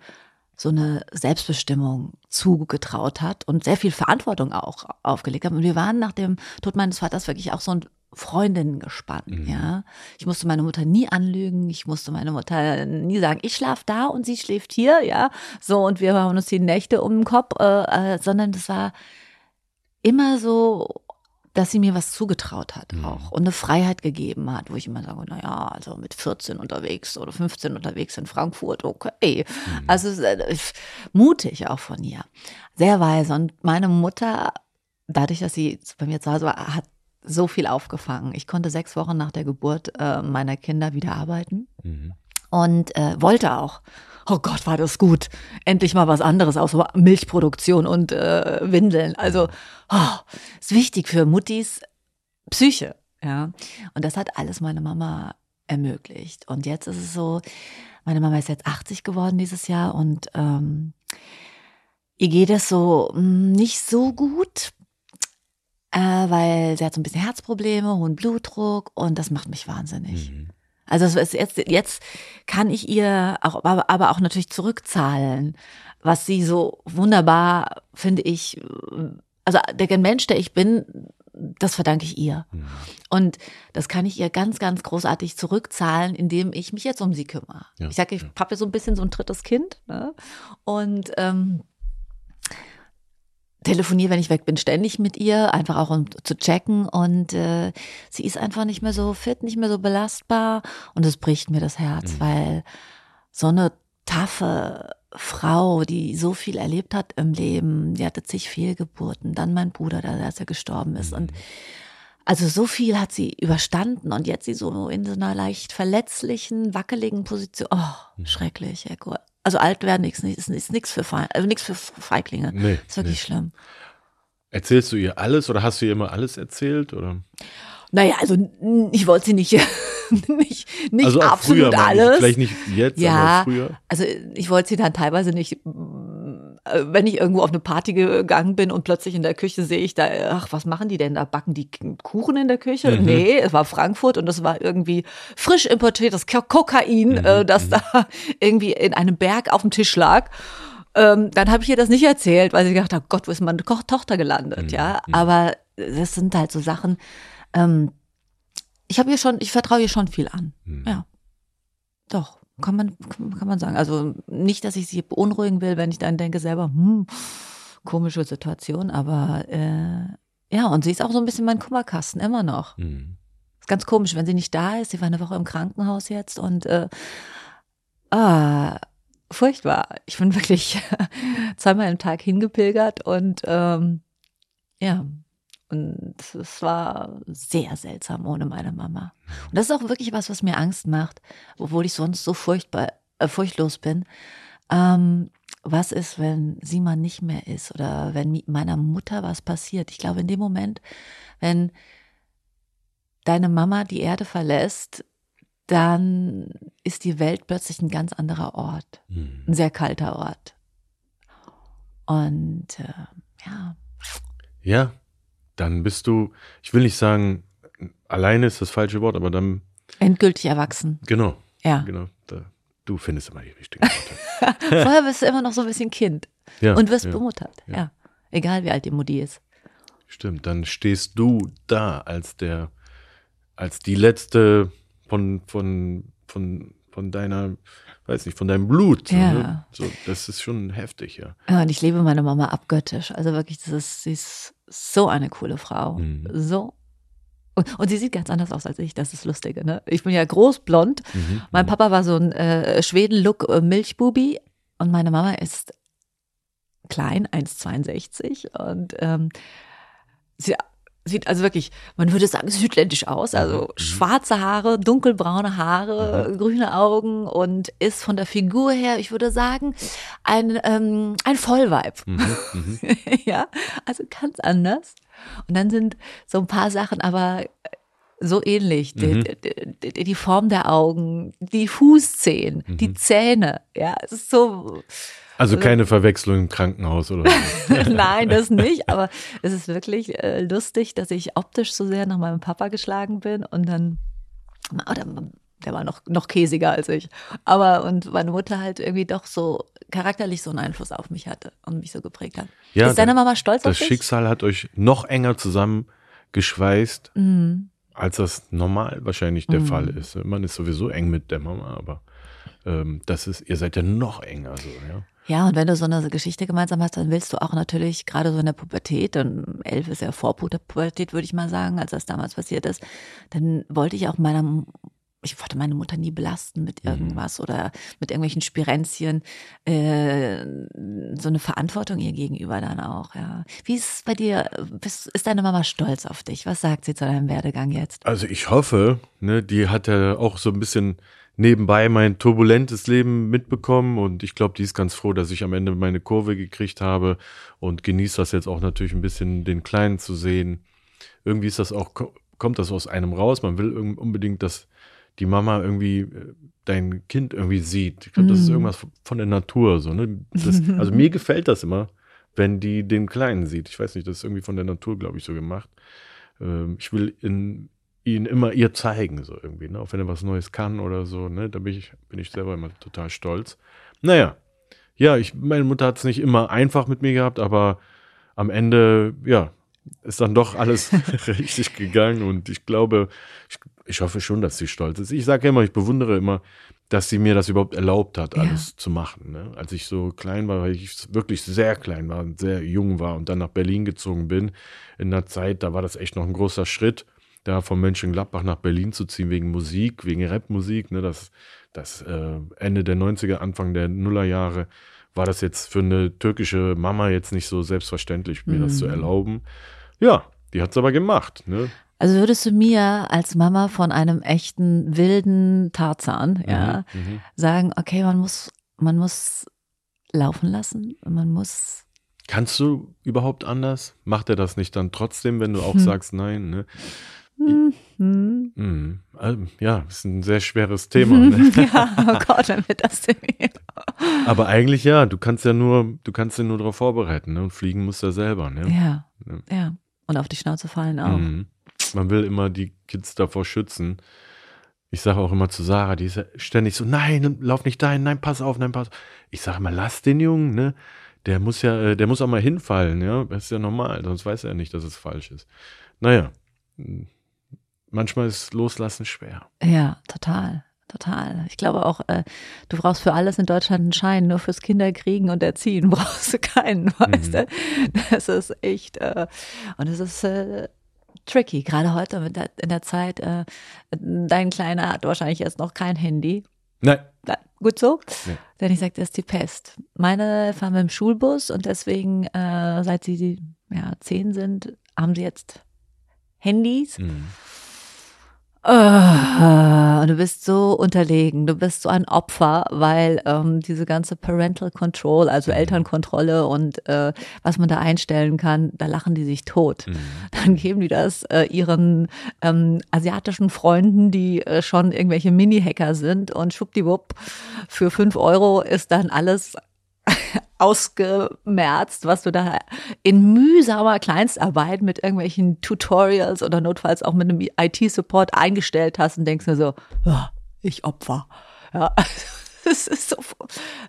so eine Selbstbestimmung zugetraut hat und sehr viel Verantwortung auch aufgelegt hat. Und wir waren nach dem Tod meines Vaters wirklich auch so ein Freundinnen gespannt, Mhm. ja. Ich musste meine Mutter nie anlügen, ich musste meine Mutter nie sagen, ich schlaf da und sie schläft hier, ja. So, und wir haben uns die Nächte um den Kopf, äh, äh, sondern das war immer so, dass sie mir was zugetraut hat Mhm. auch und eine Freiheit gegeben hat, wo ich immer sage, na ja, also mit 14 unterwegs oder 15 unterwegs in Frankfurt, okay. Mhm. Also äh, mutig auch von ihr. Sehr weise. Und meine Mutter, dadurch, dass sie bei mir zu Hause war, hat so viel aufgefangen. Ich konnte sechs Wochen nach der Geburt äh, meiner Kinder wieder arbeiten Mhm. und äh, wollte auch. Oh Gott, war das gut. Endlich mal was anderes außer Milchproduktion und äh, Windeln. Also, oh, ist wichtig für Muttis Psyche. Ja. Und das hat alles meine Mama ermöglicht. Und jetzt ist es so, meine Mama ist jetzt 80 geworden dieses Jahr und ähm, ihr geht es so mh, nicht so gut, äh, weil sie hat so ein bisschen Herzprobleme, hohen Blutdruck und das macht mich wahnsinnig. Mhm. Also jetzt, jetzt kann ich ihr auch, aber, aber auch natürlich zurückzahlen, was sie so wunderbar, finde ich, also der Mensch, der ich bin, das verdanke ich ihr. Mhm. Und das kann ich ihr ganz, ganz großartig zurückzahlen, indem ich mich jetzt um sie kümmere. Ja, ich sage, ich ja. habe so ein bisschen so ein drittes Kind. Ne? Und ähm, telefoniere, wenn ich weg bin, ständig mit ihr, einfach auch um zu checken. Und äh, sie ist einfach nicht mehr so fit, nicht mehr so belastbar. Und es bricht mir das Herz, Mhm. weil so eine taffe Frau, die so viel erlebt hat im Leben, die hatte zig Fehlgeburten, dann mein Bruder, der als er gestorben ist. Und also so viel hat sie überstanden und jetzt sie so in so einer leicht verletzlichen, wackeligen Position. Oh, schrecklich, Herr Gott. Also alt werden nichts, ist, ist nichts für Fe also nichts für Feiglinge. Nee, ist wirklich nee. schlimm. Erzählst du ihr alles oder hast du ihr immer alles erzählt? Oder? Naja, also ich wollte sie nicht, nicht, nicht also absolut früher, alles. Vielleicht nicht jetzt, Ja. aber früher. Also ich wollte sie dann teilweise nicht, wenn ich irgendwo auf eine Party gegangen bin und plötzlich in der Küche sehe ich da, ach, was machen die denn da? Backen die Kuchen in der Küche? Mhm. Nee, es war Frankfurt und es war irgendwie frisch importiertes Ko- Kokain, Mhm, äh, das da irgendwie in einem Berg auf dem Tisch lag. Ähm, dann habe ich ihr das nicht erzählt, weil sie gedacht hat, Gott, wo ist meine Ko Tochter gelandet, Mhm, ja. Aber das sind halt so Sachen, ähm, ich habe ihr schon, ich vertraue ihr schon viel an. Mhm. Ja. Doch, kann man, kann man sagen. Also nicht, dass ich sie beunruhigen will, wenn ich dann denke selber, hm, komische Situation, aber äh, ja, und sie ist auch so ein bisschen mein Kummerkasten, immer noch. Mhm. Ist ganz komisch, wenn sie nicht da ist. Sie war eine Woche im Krankenhaus jetzt und äh, ah, furchtbar. Ich bin wirklich zweimal am Tag hingepilgert und ähm, ja, und es war sehr seltsam ohne meine Mama. Und das ist auch wirklich was, was mir Angst macht, obwohl ich sonst so furchtbar, äh, furchtlos bin. Ähm, was ist, wenn sie mal nicht mehr ist oder wenn meiner Mutter was passiert? Ich glaube, in dem Moment, wenn deine Mama die Erde verlässt, dann ist die Welt plötzlich ein ganz anderer Ort, Mhm. ein sehr kalter Ort. Und äh, Ja. Ja, dann bist du, ich will nicht sagen, alleine ist das falsche Wort, aber dann, Endgültig erwachsen. genau, Ja. genau. Da, du findest immer die richtigen Worte. Vorher bist du immer noch so ein bisschen Kind Ja, und wirst ja, bemuttert. Ja. ja. Egal wie alt die Mutti ist. Stimmt, dann stehst du da als der, als die letzte von, von, von, von deiner, weiß nicht, von deinem Blut. So, Ja. ne? so, das ist schon heftig, ja. Ja, und ich liebe meine Mama abgöttisch. Also wirklich, das ist, sie ist so eine coole Frau. Mhm. So. Und, und sie sieht ganz anders aus als ich. Das ist lustige, ne? Ich bin ja groß, blond. Mhm. Mein Papa war so ein äh, Schweden-Look äh, Milchbubi und meine Mama ist klein, 1,62 und ähm, sie sieht also wirklich, man würde sagen, südländisch aus. Also Mhm. schwarze Haare, dunkelbraune Haare, grüne Augen und ist von der Figur her, ich würde sagen, ein, ähm, ein Vollweib. Mhm. Mhm. ja, also ganz anders. Und dann sind so ein paar Sachen aber so ähnlich. Die, Mhm. die, die, Form der Augen, die Fußzehen, die Mhm. Zähne. Ja, es ist so. Also keine Verwechslung im Krankenhaus oder so. Nein, das nicht. Aber es ist wirklich äh, lustig, dass ich optisch so sehr nach meinem Papa geschlagen bin und dann. Oder, der war noch, noch käsiger als ich. Aber und meine Mutter halt irgendwie doch so charakterlich so einen Einfluss auf mich hatte und mich so geprägt hat. Ja, ist deine Mama stolz auf Das dich? Schicksal hat euch noch enger zusammengeschweißt, Mhm. als das normal wahrscheinlich der Mhm. Fall ist. Man ist sowieso eng mit der Mama, aber ähm, das ist, ihr seid ja noch enger so, ja. Ja, und wenn du so eine Geschichte gemeinsam hast, dann willst du auch natürlich gerade so in der Pubertät, und elf ist ja vor Pubertät, würde ich mal sagen, als das damals passiert ist, dann wollte ich auch meiner, ich wollte meine Mutter nie belasten mit Mhm. irgendwas oder mit irgendwelchen Spirenzien, äh, so eine Verantwortung ihr gegenüber dann auch, ja. Wie ist es bei dir, bist, ist deine Mama stolz auf dich? Was sagt sie zu deinem Werdegang jetzt? Also ich hoffe, ne, die hat ja auch so ein bisschen nebenbei mein turbulentes Leben mitbekommen und ich glaube, die ist ganz froh, dass ich am Ende meine Kurve gekriegt habe und genießt das jetzt auch natürlich ein bisschen, den Kleinen zu sehen. Irgendwie ist das auch, ko- kommt das aus einem raus. Man will unbedingt, dass die Mama irgendwie äh, dein Kind irgendwie sieht. Ich glaube, das ist Mhm. irgendwas von der Natur so. Ne? Das, also mir gefällt das immer, wenn die den Kleinen sieht. Ich weiß nicht, das ist irgendwie von der Natur, glaube ich, so gemacht. Ähm, ich will in, ihn immer ihr zeigen, so irgendwie, ne? Auch wenn er was Neues kann oder so, ne? Da bin ich, bin ich selber immer total stolz. Naja, ja, ich, meine Mutter hat es nicht immer einfach mit mir gehabt, aber am Ende, ja, ist dann doch alles richtig gegangen und ich glaube, ich, ich hoffe schon, dass sie stolz ist. Ich sage immer, ich bewundere immer, dass sie mir das überhaupt erlaubt hat, Ja. alles zu machen. Ne? Als ich so klein war, weil ich wirklich sehr klein war und sehr jung war und dann nach Berlin gezogen bin, in der Zeit, da war das echt noch ein großer Schritt, da von Mönchengladbach nach Berlin zu ziehen wegen Musik, wegen Rapmusik. Ne? Das, das äh, Ende der 90er, Anfang der Nullerjahre war das jetzt für eine türkische Mama jetzt nicht so selbstverständlich, mir das zu Mhm. erlauben. Ja, die hat es aber gemacht. Ne? Also würdest du mir als Mama von einem echten wilden Tarzan, ja, Mhm, mhm. sagen, okay, man muss, man muss laufen lassen, man muss. Kannst du überhaupt anders? Macht er das nicht dann trotzdem, wenn du auch Hm. sagst nein? Ne? Hm, hm. Mhm. Ähm, Ja, ist ein sehr schweres Thema. Ne? ja, oh Gott, dann wird das denn Aber eigentlich ja, du kannst ja nur, du kannst dich nur darauf vorbereiten ne? und fliegen musst du ja selber. Ne? Ja, Ja. ja. Und auf die Schnauze fallen auch. Mhm. Man will immer die Kids davor schützen. Ich sage auch immer zu Sarah, die ist ja ständig so, nein, lauf nicht dahin, nein, pass auf, nein, pass auf. Ich sage immer, lass den Jungen, ne? Der muss ja, äh, der muss auch mal hinfallen, ja. Das ist ja normal, sonst weiß er nicht, dass es falsch ist. Naja, manchmal ist Loslassen schwer. Ja, total. Total. Ich glaube auch, äh, du brauchst für alles in Deutschland einen Schein, nur fürs Kinderkriegen und Erziehen brauchst du keinen, weißt Mhm. du? Das ist echt, äh, und es ist äh, tricky, gerade heute mit der, in der Zeit. Äh, dein Kleiner hat wahrscheinlich jetzt noch kein Handy. Nein, Na, gut so. Nee. Denn ich sagte, das ist die Pest. Meine fahren mit dem Schulbus und deswegen, äh, seit sie ja, zehn sind, haben sie jetzt Handys. Mhm. Und du bist so unterlegen, du bist so ein Opfer, weil ähm, diese ganze Parental Control, also Elternkontrolle und äh, was man da einstellen kann, da lachen die sich tot. Mhm. Dann geben die das äh, ihren ähm, asiatischen Freunden, die äh, schon irgendwelche Mini-Hacker sind und schwuppdiwupp, für fünf Euro ist dann alles ausgemerzt, was du da in mühsamer Kleinstarbeit mit irgendwelchen Tutorials oder notfalls auch mit einem IT-Support eingestellt hast und denkst mir so, oh, ich Opfer. Ja. Das ist so,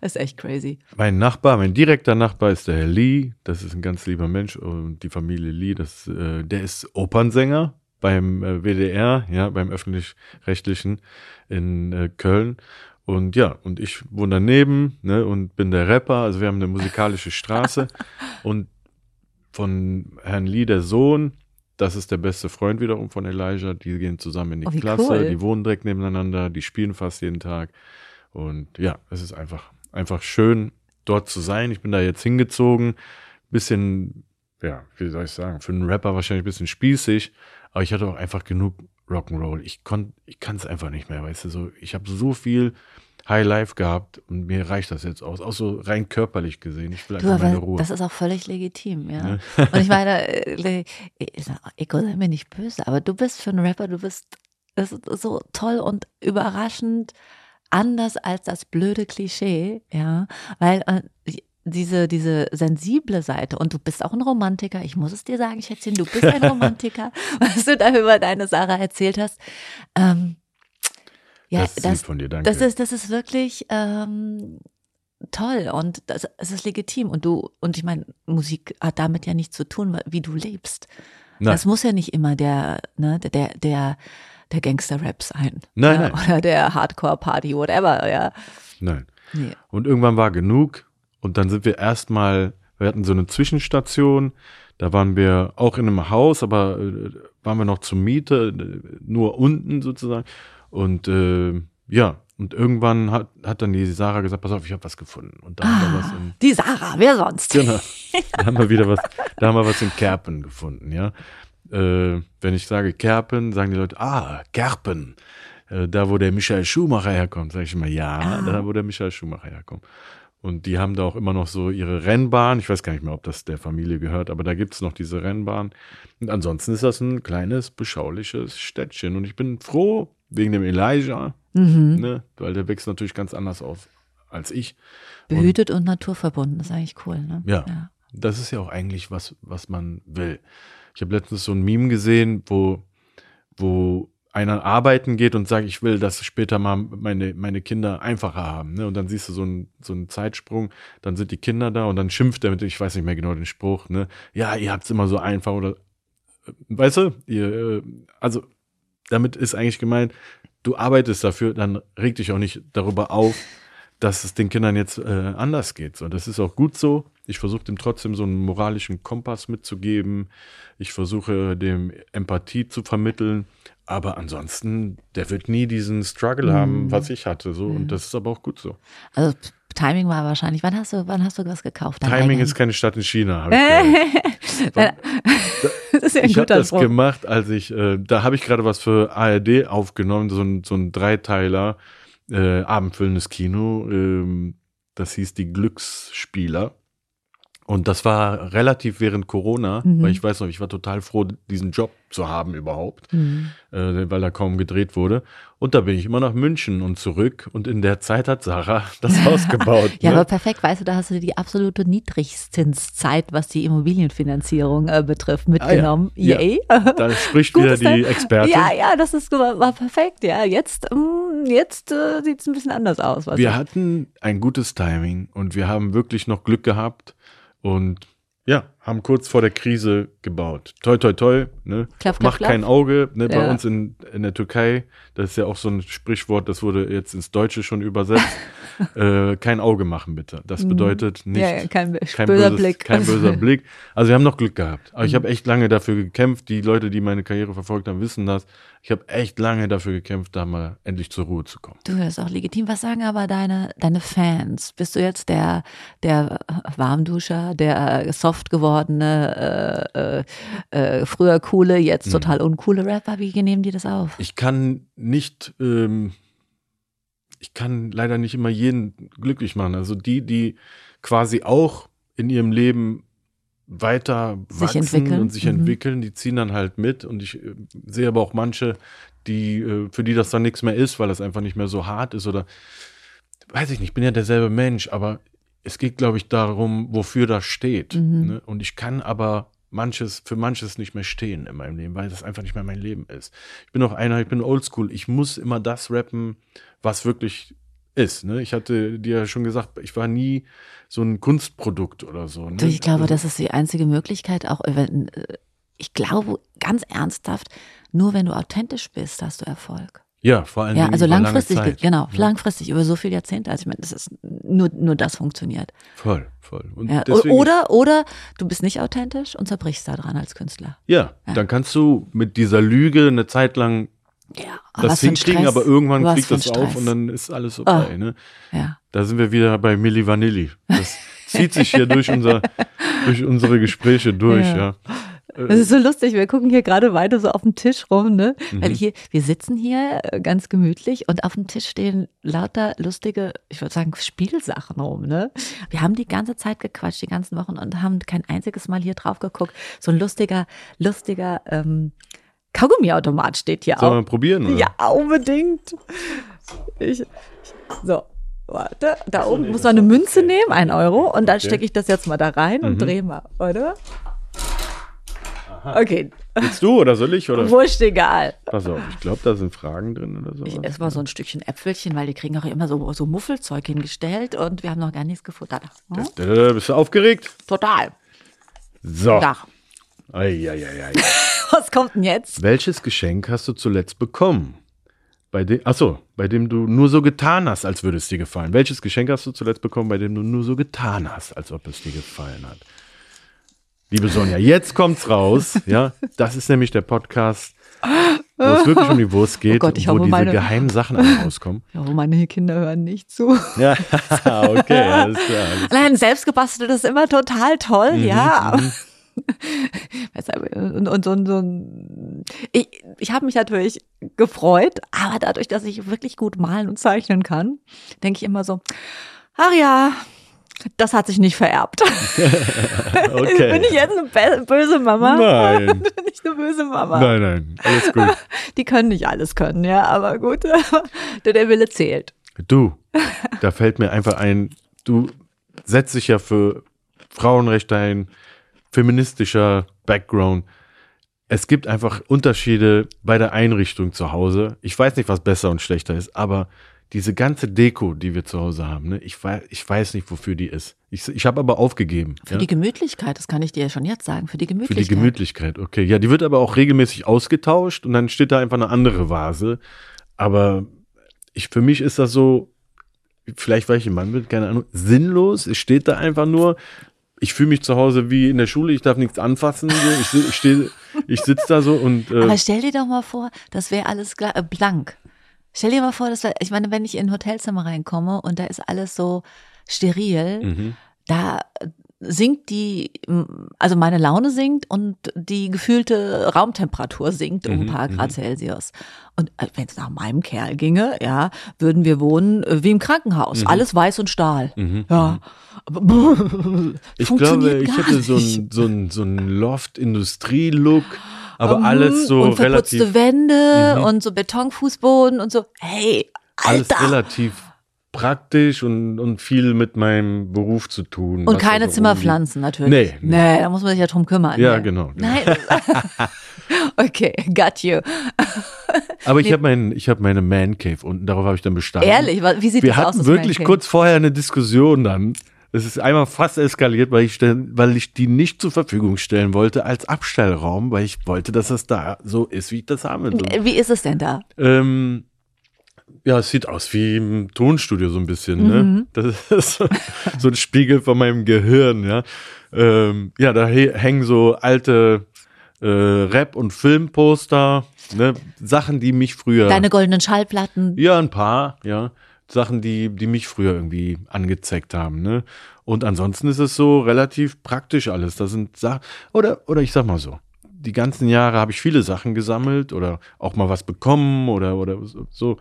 das ist echt crazy. Mein Nachbar, mein direkter Nachbar ist der Herr Lee. Das ist ein ganz lieber Mensch und die Familie Lee, das, äh, der ist Opernsänger beim äh, WDR, ja, beim öffentlich-rechtlichen in äh, Köln. Und ja, und ich wohne daneben ne, und bin der Rapper. Also wir haben eine musikalische Straße. und von Herrn Lee, der Sohn, das ist der beste Freund wiederum von Elijah. Die gehen zusammen in die Oh, Klasse, cool. die wohnen direkt nebeneinander, die spielen fast jeden Tag. Und ja, es ist einfach, einfach schön, dort zu sein. Ich bin da jetzt hingezogen. Bisschen, ja, wie soll ich sagen, für einen Rapper wahrscheinlich ein bisschen spießig, aber ich hatte auch einfach genug Rock'n'Roll. Ich konnte, ich kann es einfach nicht mehr, weißt du, so, ich habe so viel High Life gehabt und mir reicht das jetzt aus, auch so rein körperlich gesehen. Ich will Du, einfach meine Ruhe. das ist auch völlig legitim, ja. Und ich meine, äh, ich sag, Eko, sei mir nicht böse, aber du bist für einen Rapper, du bist das ist so toll und überraschend anders als das blöde Klischee, ja, weil äh, diese, diese sensible Seite und du bist auch ein Romantiker, ich muss es dir sagen, Schätzchen, du bist ein Romantiker, was du da über deine Sarah erzählt hast. Ähm, ja, das ist lieb von dir, danke. das ist, das ist wirklich ähm, toll und das, es ist legitim. Und du, und ich meine, Musik hat damit ja nichts zu tun, wie du lebst. Nein. Das muss ja nicht immer der, ne, der, der, der Gangster-Rap sein. Nein, ja, nein. Oder der Hardcore-Party, whatever, ja. Nein. Nee. Und irgendwann war genug. Und dann sind wir erstmal, wir hatten so eine Zwischenstation. Da waren wir auch in einem Haus, aber äh, waren wir noch zur Miete, nur unten sozusagen. Und äh, ja, und irgendwann hat, hat dann die Sarah gesagt, pass auf, ich habe was gefunden. Und da haben wir was in, Die Sarah, wer sonst? Genau. Da haben wir wieder was, da haben wir was in Kerpen gefunden, ja. Äh, wenn ich sage Kerpen, sagen die Leute, ah, Kerpen. Äh, da, wo der Michael Schumacher herkommt, sage ich immer, ja, da, wo der Michael Schumacher herkommt. Und die haben da auch immer noch so ihre Rennbahn. Ich weiß gar nicht mehr, ob das der Familie gehört, aber da gibt es noch diese Rennbahn. Und ansonsten ist das ein kleines, beschauliches Städtchen. Und ich bin froh wegen dem Elijah, Mhm. ne, weil der wächst natürlich ganz anders auf als ich. Behütet und naturverbunden, das ist eigentlich cool, ne? Ja. Das ist ja auch eigentlich was, was man will. Ich habe letztens so ein Meme gesehen, wo, wo einer arbeiten geht und sagt, ich will, dass später mal meine, meine Kinder einfacher haben. Ne? Und dann siehst du so einen, so einen Zeitsprung, dann sind die Kinder da und dann schimpft er mit, ich weiß nicht mehr genau den Spruch, ne? Ja, ihr habt es immer so einfach oder weißt du, ihr, äh, also damit ist eigentlich gemeint, du arbeitest dafür, dann reg dich auch nicht darüber auf, dass es den Kindern jetzt äh, anders geht. So, das ist auch gut so. Ich versuche dem trotzdem so einen moralischen Kompass mitzugeben. Ich versuche dem Empathie zu vermitteln. Aber ansonsten, der wird nie diesen Struggle haben, was ich hatte. So. Und das ist aber auch gut so. Also Timing war wahrscheinlich, wann hast du, wann hast du was gekauft? Timing eigenes? ist keine Stadt in China. ich das ist ja ein ich habe das Spruch. gemacht, als ich, äh, da habe ich gerade was für ARD aufgenommen, so ein, so ein Dreiteiler, äh, abendfüllendes Kino. Ähm, das hieß Die Glücksspieler. Und das war relativ während Corona, Mhm. weil ich weiß noch, ich war total froh, diesen Job zu haben überhaupt, Mhm. äh, weil da kaum gedreht wurde. Und da bin ich immer nach München und zurück. Und in der Zeit hat Sarah das Haus gebaut. Ja, ne? aber perfekt, weißt du, da hast du die absolute Niedrigzinszeit, was die Immobilienfinanzierung äh, betrifft, mitgenommen. Ah, ja. Yay. Da spricht wieder Gutes die. Expertin. Ja, ja, das ist, war, perfekt. Ja, jetzt, mm, jetzt äh, sieht es ein bisschen anders aus. Wir hatten ein gutes Timing und wir haben wirklich noch Glück gehabt und ja, haben kurz vor der Krise gebaut. Toi, toi, toi. Ne? Klapp, Macht klapp. kein Auge. Ne? Bei Ja. uns in, in der Türkei, das ist ja auch so ein Sprichwort, das wurde jetzt ins Deutsche schon übersetzt. äh, kein Auge machen, bitte. Das bedeutet nicht. Mhm. ja, ja, kein, kein böser böses, Blick. Kein böser Blick. Also wir haben noch Glück gehabt. Aber Mhm. ich habe echt lange dafür gekämpft. Die Leute, die meine Karriere verfolgt haben, wissen das. Ich habe echt lange dafür gekämpft, da mal endlich zur Ruhe zu kommen. Du, das ist auch legitim. Was sagen aber deine, deine Fans? Bist du jetzt der, der Warmduscher, der soft gewordene, äh, äh, äh, früher coole, jetzt total uncoole Rapper? Wie nehmen die das auf? ich kann nicht, ähm, ich kann leider nicht immer jeden glücklich machen. Also die, die quasi auch in ihrem Leben weiter Sich wachsen entwickeln. und sich Mhm. entwickeln, die ziehen dann halt mit. Und ich äh, sehe aber auch manche, die, äh, für die das dann nichts mehr ist, weil das einfach nicht mehr so hart ist oder weiß ich nicht, ich bin ja derselbe Mensch, aber es geht, glaube ich, darum, wofür das steht. Ne? Und ich kann aber manches, für manches nicht mehr stehen in meinem Leben, weil das einfach nicht mehr mein Leben ist. Ich bin auch einer, ich bin oldschool. Ich muss immer das rappen, was wirklich ist. Ne? Ich hatte dir ja schon gesagt, ich war nie so ein Kunstprodukt oder so. Ne? Ich glaube, Also- das ist die einzige Möglichkeit, auch wenn, äh, ich glaube ganz ernsthaft, nur wenn du authentisch bist, hast du Erfolg. Ja, vor allem Ja, also über lange langfristig, Zeit. genau, Ja, langfristig, über so viele Jahrzehnte. Also ich meine, das ist nur, nur das funktioniert. Voll, voll. Und Ja, oder, oder du bist nicht authentisch und zerbrichst da dran als Künstler. ja, dann kannst du mit dieser Lüge eine Zeit lang Ja, das hinkriegen, aber irgendwann was fliegt das auf und dann ist alles vorbei. Ah. Ne? Ja. Da sind wir wieder bei Milli Vanilli. Das zieht sich hier durch, unser, durch unsere Gespräche durch, Ja. Das ist so lustig, wir gucken hier gerade weiter so auf dem Tisch rum, ne? Mhm. Weil hier, wir sitzen hier äh, ganz gemütlich und auf dem Tisch stehen lauter lustige, ich würde sagen, Spielsachen rum, ne? Wir haben die ganze Zeit gequatscht, die ganzen Wochen und haben kein einziges Mal hier drauf geguckt. So ein lustiger, lustiger ähm, Kaugummiautomat steht hier Sollen wir auch. mal probieren? Oder? Ja, unbedingt. Ich, ich, so, warte. Da oben muss man eine Münze nehmen, ein Euro. Und dann Okay. stecke ich das jetzt mal da rein und Mhm. drehe mal, oder? Okay, Willst du oder soll ich? Oder? wurscht egal. Pass auf, ich glaube, da sind Fragen drin oder so. Ich esse mal so ein Stückchen Äpfelchen, weil die kriegen auch immer so, so Muffelzeug hingestellt und wir haben noch gar nichts gefuttert. Hm? Da, bist du aufgeregt? Total. So. Ja. Eieieiei. Was kommt denn jetzt? Welches Geschenk hast du zuletzt bekommen? Bei dem, achso, bei dem du nur so getan hast, als würde es dir gefallen. Welches Geschenk hast du zuletzt bekommen, bei dem du nur so getan hast, als ob es dir gefallen hat? Liebe Sonja, jetzt kommt's raus. Ja, das ist nämlich der Podcast, wo es wirklich um die Wurst geht, Oh Gott, wo diese meine- geheimen Sachen alle rauskommen. Ja, meine Kinder hören nicht zu. Ja, okay, alles klar. Alles Allein selbstgebastelt ist immer total toll, Mhm, ja. Du, Und, und, und, so ein- ich, ich habe mich natürlich gefreut, aber dadurch, dass ich wirklich gut malen und zeichnen kann, denke ich immer so, ach ja, das hat sich nicht vererbt. Okay. Bin ich jetzt eine bö- böse Mama? Nein. Bin ich eine böse Mama? Nein, nein, alles gut. Die können nicht alles können, ja, aber gut, der Wille zählt. Du, da fällt mir einfach ein, du setzt dich ja für Frauenrechte ein, feministischer Background. Es gibt einfach Unterschiede bei der Einrichtung zu Hause. Ich weiß nicht, was besser und schlechter ist, aber diese ganze Deko, die wir zu Hause haben, ne, ich, weiß, ich weiß nicht, wofür die ist. Ich, ich habe aber aufgegeben. Für ja? die Gemütlichkeit, das kann ich dir ja schon jetzt sagen, für die Für Gemütlichkeit. die Gemütlichkeit, okay. Ja, die wird aber auch regelmäßig ausgetauscht und dann steht da einfach eine andere Vase. Aber ich, für mich ist das so, vielleicht weil ich ein Mann bin, keine Ahnung, sinnlos. Es steht da einfach nur. Ich fühle mich zu Hause wie in der Schule, ich darf nichts anfassen. Ich, ich, ich sitze da so und äh, Aber stell dir doch mal vor, das wäre alles äh, blank. Stell dir mal vor, das wär, ich meine, wenn ich in ein Hotelzimmer reinkomme und da ist alles so steril, mhm. da sinkt die, also meine Laune sinkt und die gefühlte Raumtemperatur sinkt um ein Mhm, paar mhm. Grad Celsius. Und wenn es nach meinem Kerl ginge, ja, würden wir wohnen äh, wie im Krankenhaus. Alles weiß und Stahl. Mhm. Ja. ich glaube, ich hätte so nicht. einen so ein, so ein Loft-Industrie-Look, aber Mhm, alles so und verputzte relativ, Wände Mhm. und so Betonfußboden und so. Hey, alles Alter. relativ praktisch und, und viel mit meinem Beruf zu tun. Und keine da so Zimmerpflanzen natürlich. Nee, nee. Nee, da muss man sich ja drum kümmern. Ja, ne? genau, genau. Nein. okay, got you. Aber ich habe mein, ich hab meine Man Cave unten, darauf habe ich dann bestanden. Ehrlich, wie sieht Wir das aus? hatten das wirklich kurz vorher eine Diskussion dann. Es ist einmal fast eskaliert, weil ich, weil ich die nicht zur Verfügung stellen wollte als Abstellraum, weil ich wollte, dass es da so ist, wie ich das haben will. Wie ist es denn da? Ähm, ja, es sieht aus wie im Tonstudio so ein bisschen, ne? Mhm. Das ist so, ein Spiegel von meinem Gehirn, ja. Ähm, ja, da hängen so alte äh, Rap- und Filmposter, ne? Sachen, die mich früher. Deine goldenen Schallplatten. Ja, ein paar, ja. Sachen, die, die mich früher irgendwie angezeigt haben, ne? Und ansonsten ist es so relativ praktisch alles. Das sind Sachen, oder, oder ich sag mal so, die ganzen Jahre habe ich viele Sachen gesammelt oder auch mal was bekommen oder, oder so-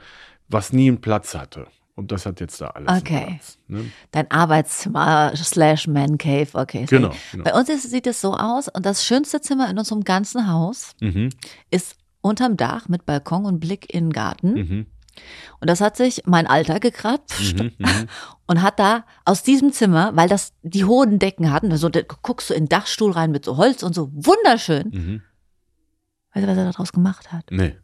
was nie einen Platz hatte. Und das hat jetzt da alles Okay. Platz. Ne? Dein Arbeitszimmer slash Man Cave. Okay. Genau, genau. Bei uns ist, sieht es so aus und das schönste Zimmer in unserem ganzen Haus Mhm, ist unterm Dach mit Balkon und Blick in den Garten. mhm. Und das hat sich mein Alter gekratzt Mhm, mhm. und hat da aus diesem Zimmer, weil das die hohen Decken hatten, also da guckst du in den Dachstuhl rein mit so Holz und so, wunderschön. Mhm. Weißt du, was er daraus gemacht hat? Nee.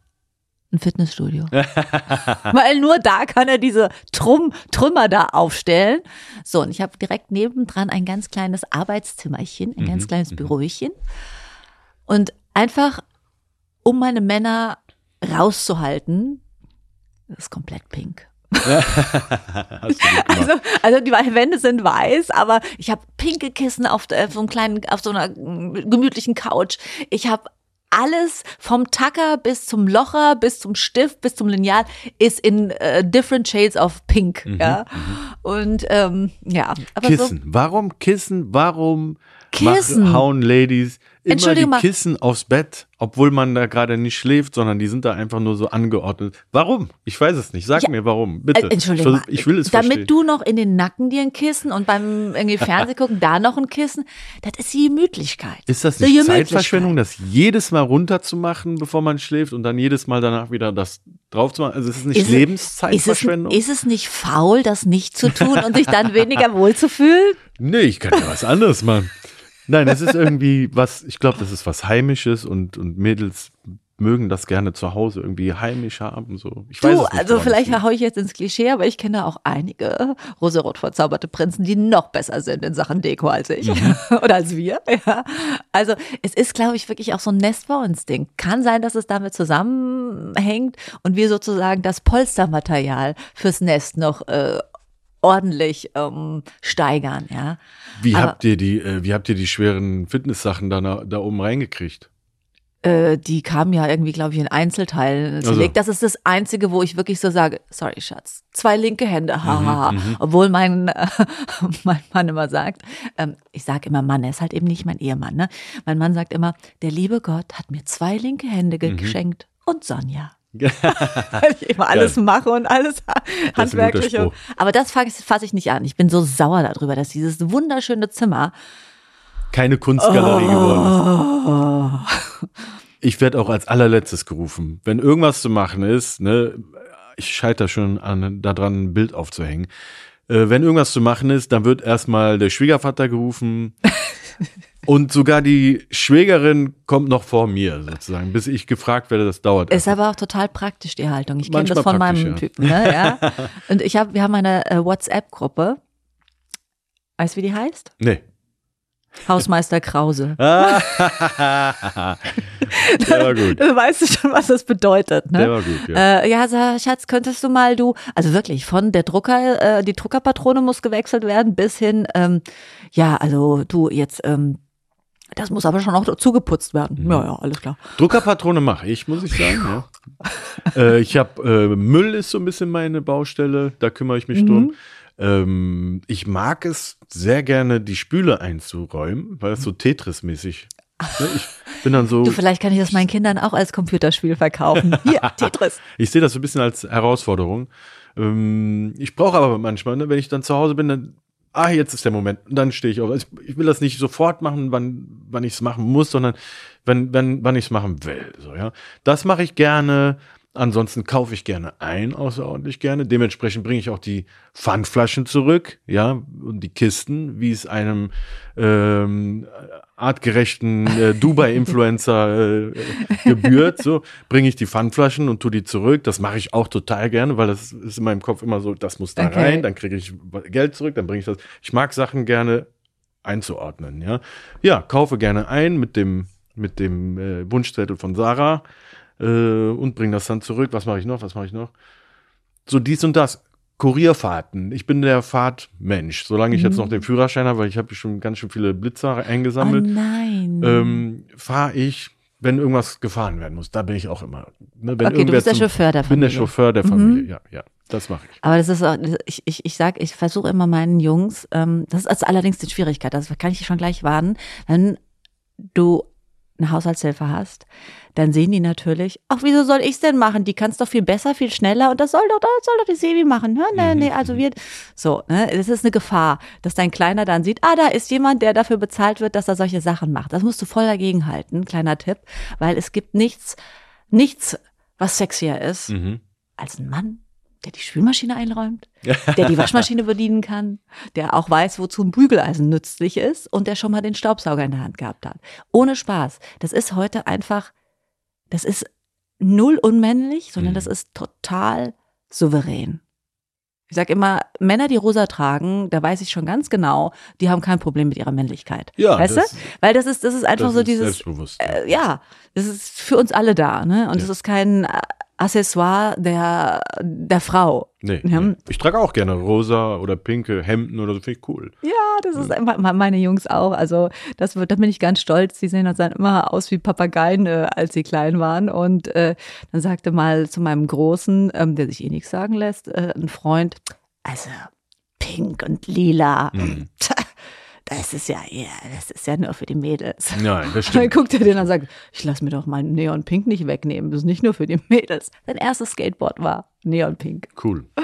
Ein Fitnessstudio. Weil nur da kann er diese Trum, Trümmer da aufstellen. So, und ich habe direkt nebendran ein ganz kleines Arbeitszimmerchen, ein ganz Mhm, kleines mhm. Bürochen. Und einfach, um meine Männer rauszuhalten, ist komplett pink. Also, also die Wände sind weiß, aber ich habe pinke Kissen auf, äh, so einem kleinen, auf so einer mm, gemütlichen Couch. Ich habe alles vom Tacker bis zum Locher, bis zum Stift, bis zum Lineal ist in äh, different shades of pink. Mhm, ja. Und ähm, ja, aber so. Kissen. Warum Kissen? Warum Kissen? Mach, hauen Ladies immer die. Kissen aufs Bett, obwohl man da gerade nicht schläft, sondern die sind da einfach nur so angeordnet. Warum? Ich weiß es nicht. Sag Ja, mir warum, bitte. Äh, Entschuldigung. Ich, ich will es Damit verstehen. du noch in den Nacken dir ein Kissen und beim irgendwie Fernseh gucken da noch ein Kissen, das ist die Gemütlichkeit. ist das Die nicht. Zeitverschwendung, das jedes Mal runterzumachen, bevor man schläft und dann jedes Mal danach wieder das drauf zu machen? Also es ist nicht Ist es- Lebenszeitverschwendung? Ist es, ist es nicht faul, das nicht zu tun und sich dann weniger wohlzufühlen? Nee, ich kann ja was anderes machen. Nein, es ist irgendwie was, ich glaube, das ist was Heimisches und, und Mädels mögen das gerne zu Hause irgendwie heimisch haben. So. Ich weiß Du, es nicht, also vielleicht liegt. hau ich jetzt ins Klischee, aber ich kenne auch einige rosarot verzauberte Prinzen, die noch besser sind in Sachen Deko als ich Mhm. oder als wir. Ja. Also es ist, glaube ich, wirklich auch so ein Nest bei uns Ding. Kann sein, dass es damit zusammenhängt und wir sozusagen das Polstermaterial fürs Nest noch äh, ordentlich ähm, steigern. Ja. Wie aber- habt ihr die, äh, wie habt ihr die schweren Fitnesssachen da, da oben reingekriegt? Äh, die kamen ja irgendwie, glaube ich, in Einzelteilen Also. Das ist das Einzige, wo ich wirklich so sage, sorry, Schatz, zwei linke Hände, haha. Mhm, Obwohl mein, äh, mein Mann immer sagt, ähm, ich sage immer Mann, er ist halt eben nicht mein Ehemann. Ne? Mein Mann sagt immer, der liebe Gott hat mir zwei linke Hände Mhm. geschenkt und Sonja. Weil ich immer alles mache und alles ist ein guter handwerklich. Und, Spruch. aber das fasse fass ich nicht an. Ich bin so sauer darüber, dass dieses wunderschöne Zimmer Keine Kunstgalerie geworden Oh. ist. Ich werde auch als allerletztes gerufen. Wenn irgendwas zu machen ist, ne, ich scheitere schon an, daran, ein Bild aufzuhängen. Äh, wenn irgendwas zu machen ist, dann wird erstmal der Schwiegervater gerufen. Und sogar die Schwägerin kommt noch vor mir, sozusagen, bis ich gefragt werde, das dauert. Ist aber auch total praktisch, die Haltung. Ich kenne das von meinem ja. Typen. Ne? Ja. Und ich hab, wir haben eine äh, WhatsApp-Gruppe. Weißt du, wie die heißt? Nee. Hausmeister Krause. Der war gut. Du weißt du schon, was das bedeutet. Ne? Der war gut, ja. Äh, ja, Schatz, könntest du mal du, also wirklich von der Drucker, äh, die Druckerpatrone muss gewechselt werden, bis hin, ähm, ja, also du jetzt, ähm, das muss aber schon auch zugeputzt werden. Mhm. Ja, ja, alles klar. Druckerpatrone mache ich, muss ich sagen. Ja. äh, ich habe äh, Müll ist so ein bisschen meine Baustelle, da kümmere ich mich Mhm. drum. Ähm, ich mag es sehr gerne, die Spüle einzuräumen, weil es so Tetris-mäßig. Ne? Ich bin dann so, Du, vielleicht kann ich das meinen Kindern auch als Computerspiel verkaufen. Hier, Tetris. ich sehe das so ein bisschen als Herausforderung. Ähm, ich brauche aber manchmal, ne, wenn ich dann zu Hause bin, dann, ah, jetzt ist der Moment. Und dann stehe ich auf. Also ich, ich will das nicht sofort machen, wann, wann ich es machen muss, sondern wenn, wenn, wann ich es machen will. So, ja. Das mache ich gerne. Ansonsten kaufe ich gerne ein, außerordentlich gerne. Dementsprechend bringe ich auch die Pfandflaschen zurück, ja, und die Kisten, wie es einem ähm, artgerechten äh, Dubai-Influencer äh, gebührt. So bringe ich die Pfandflaschen und tue die zurück. Das mache ich auch total gerne, weil das ist in meinem Kopf immer so, das muss da Okay. rein, dann kriege ich Geld zurück, dann bringe ich das. Ich mag Sachen gerne einzuordnen, ja. Ja, kaufe gerne ein mit dem mit dem äh, Wunschzettel von Sarah äh, und bringe das dann zurück. Was mache ich noch? Was mache ich noch? So dies und das. Kurierfahrten. Ich bin der Fahrtmensch. Solange ich jetzt noch den Führerschein habe, weil ich habe schon ganz schön viele Blitzer Oh eingesammelt, nein. ähm, fahre ich, wenn irgendwas gefahren werden muss. Da bin ich auch immer. Ne, wenn okay, du bist der zum- Chauffeur der bin der Familie. Chauffeur der Familie. Ja, ja, das mache ich. Aber das ist auch, ich, ich, ich sag, ich versuche immer meinen Jungs, ähm, das ist allerdings die Schwierigkeit, das kann ich schon gleich warnen, wenn du eine Haushaltshilfe hast, dann sehen die natürlich, ach, wieso soll ich's denn machen? Die kann's doch viel besser, viel schneller und das soll doch, das soll doch die Sebi machen. Ja, nee, nee, also wir, so, ne, das ist eine Gefahr, dass dein Kleiner dann sieht, ah, da ist jemand, der dafür bezahlt wird, dass er solche Sachen macht. Das musst du voll dagegen halten, kleiner Tipp, weil es gibt nichts, nichts, was sexier ist, Mhm. als ein Mann, der die Spülmaschine einräumt, der die Waschmaschine bedienen kann, der auch weiß, wozu ein Bügeleisen nützlich ist und der schon mal den Staubsauger in der Hand gehabt hat. Ohne Spaß. Das ist heute einfach, das ist null unmännlich, sondern Mhm. das ist total souverän. Ich sag immer, Männer, die rosa tragen, da weiß ich schon ganz genau, die haben kein Problem mit ihrer Männlichkeit. Ja, weißt das- du? Weil das ist, das ist einfach Das so ist dieses, Selbstbewusst. äh, ja, das ist für uns alle da, ne? Und es Ja. ist kein äh, Accessoire der, der Frau. nee, ja. nee. Ich trage auch gerne rosa oder pinke Hemden oder so, finde ich cool. Ja, das ist einfach me- meine Jungs auch. Also das wird, da bin ich ganz stolz. Die sehen dann immer aus wie Papageien, äh, als sie klein waren. Und äh, dann sagte mal zu meinem Großen, ähm, der sich eh nichts sagen lässt, äh, ein Freund, also pink und lila. Mhm. Das ist ja, ja, das ist ja nur für die Mädels. Nein, das Dann stimmt. guckt er den und sagt, ich lass mir doch mein Neon Pink nicht wegnehmen. Das ist nicht nur für die Mädels. Sein erstes Skateboard war Neon Pink. Cool.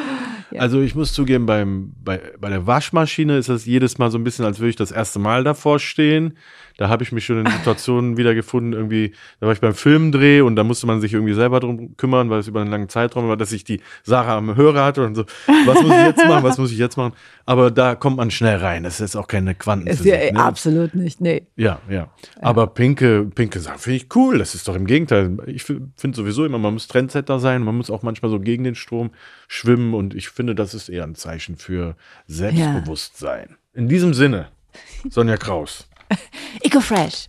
Ja. Also ich muss zugeben, beim, bei, bei der Waschmaschine ist das jedes Mal so ein bisschen, als würde ich das erste Mal davor stehen. Da habe ich mich schon in Situationen wiedergefunden, irgendwie, da war ich beim Filmdreh und da musste man sich irgendwie selber drum kümmern, weil es über einen langen Zeitraum war, dass ich die Sarah am Hörer hatte und so, was muss ich jetzt machen, was muss ich jetzt machen? Aber da kommt man schnell rein. Das ist auch keine Ist Quantenphysik. ja, ne? absolut nicht, nee. Ja, ja. Aber pinke, pinke Sachen finde ich cool. Das ist doch im Gegenteil. Ich finde sowieso immer, man muss Trendsetter sein. Man muss auch manchmal so gegen den Strom schwimmen. Und ich finde, das ist eher ein Zeichen für Selbstbewusstsein. In diesem Sinne, Sonja Kraus. Eco-Fresh.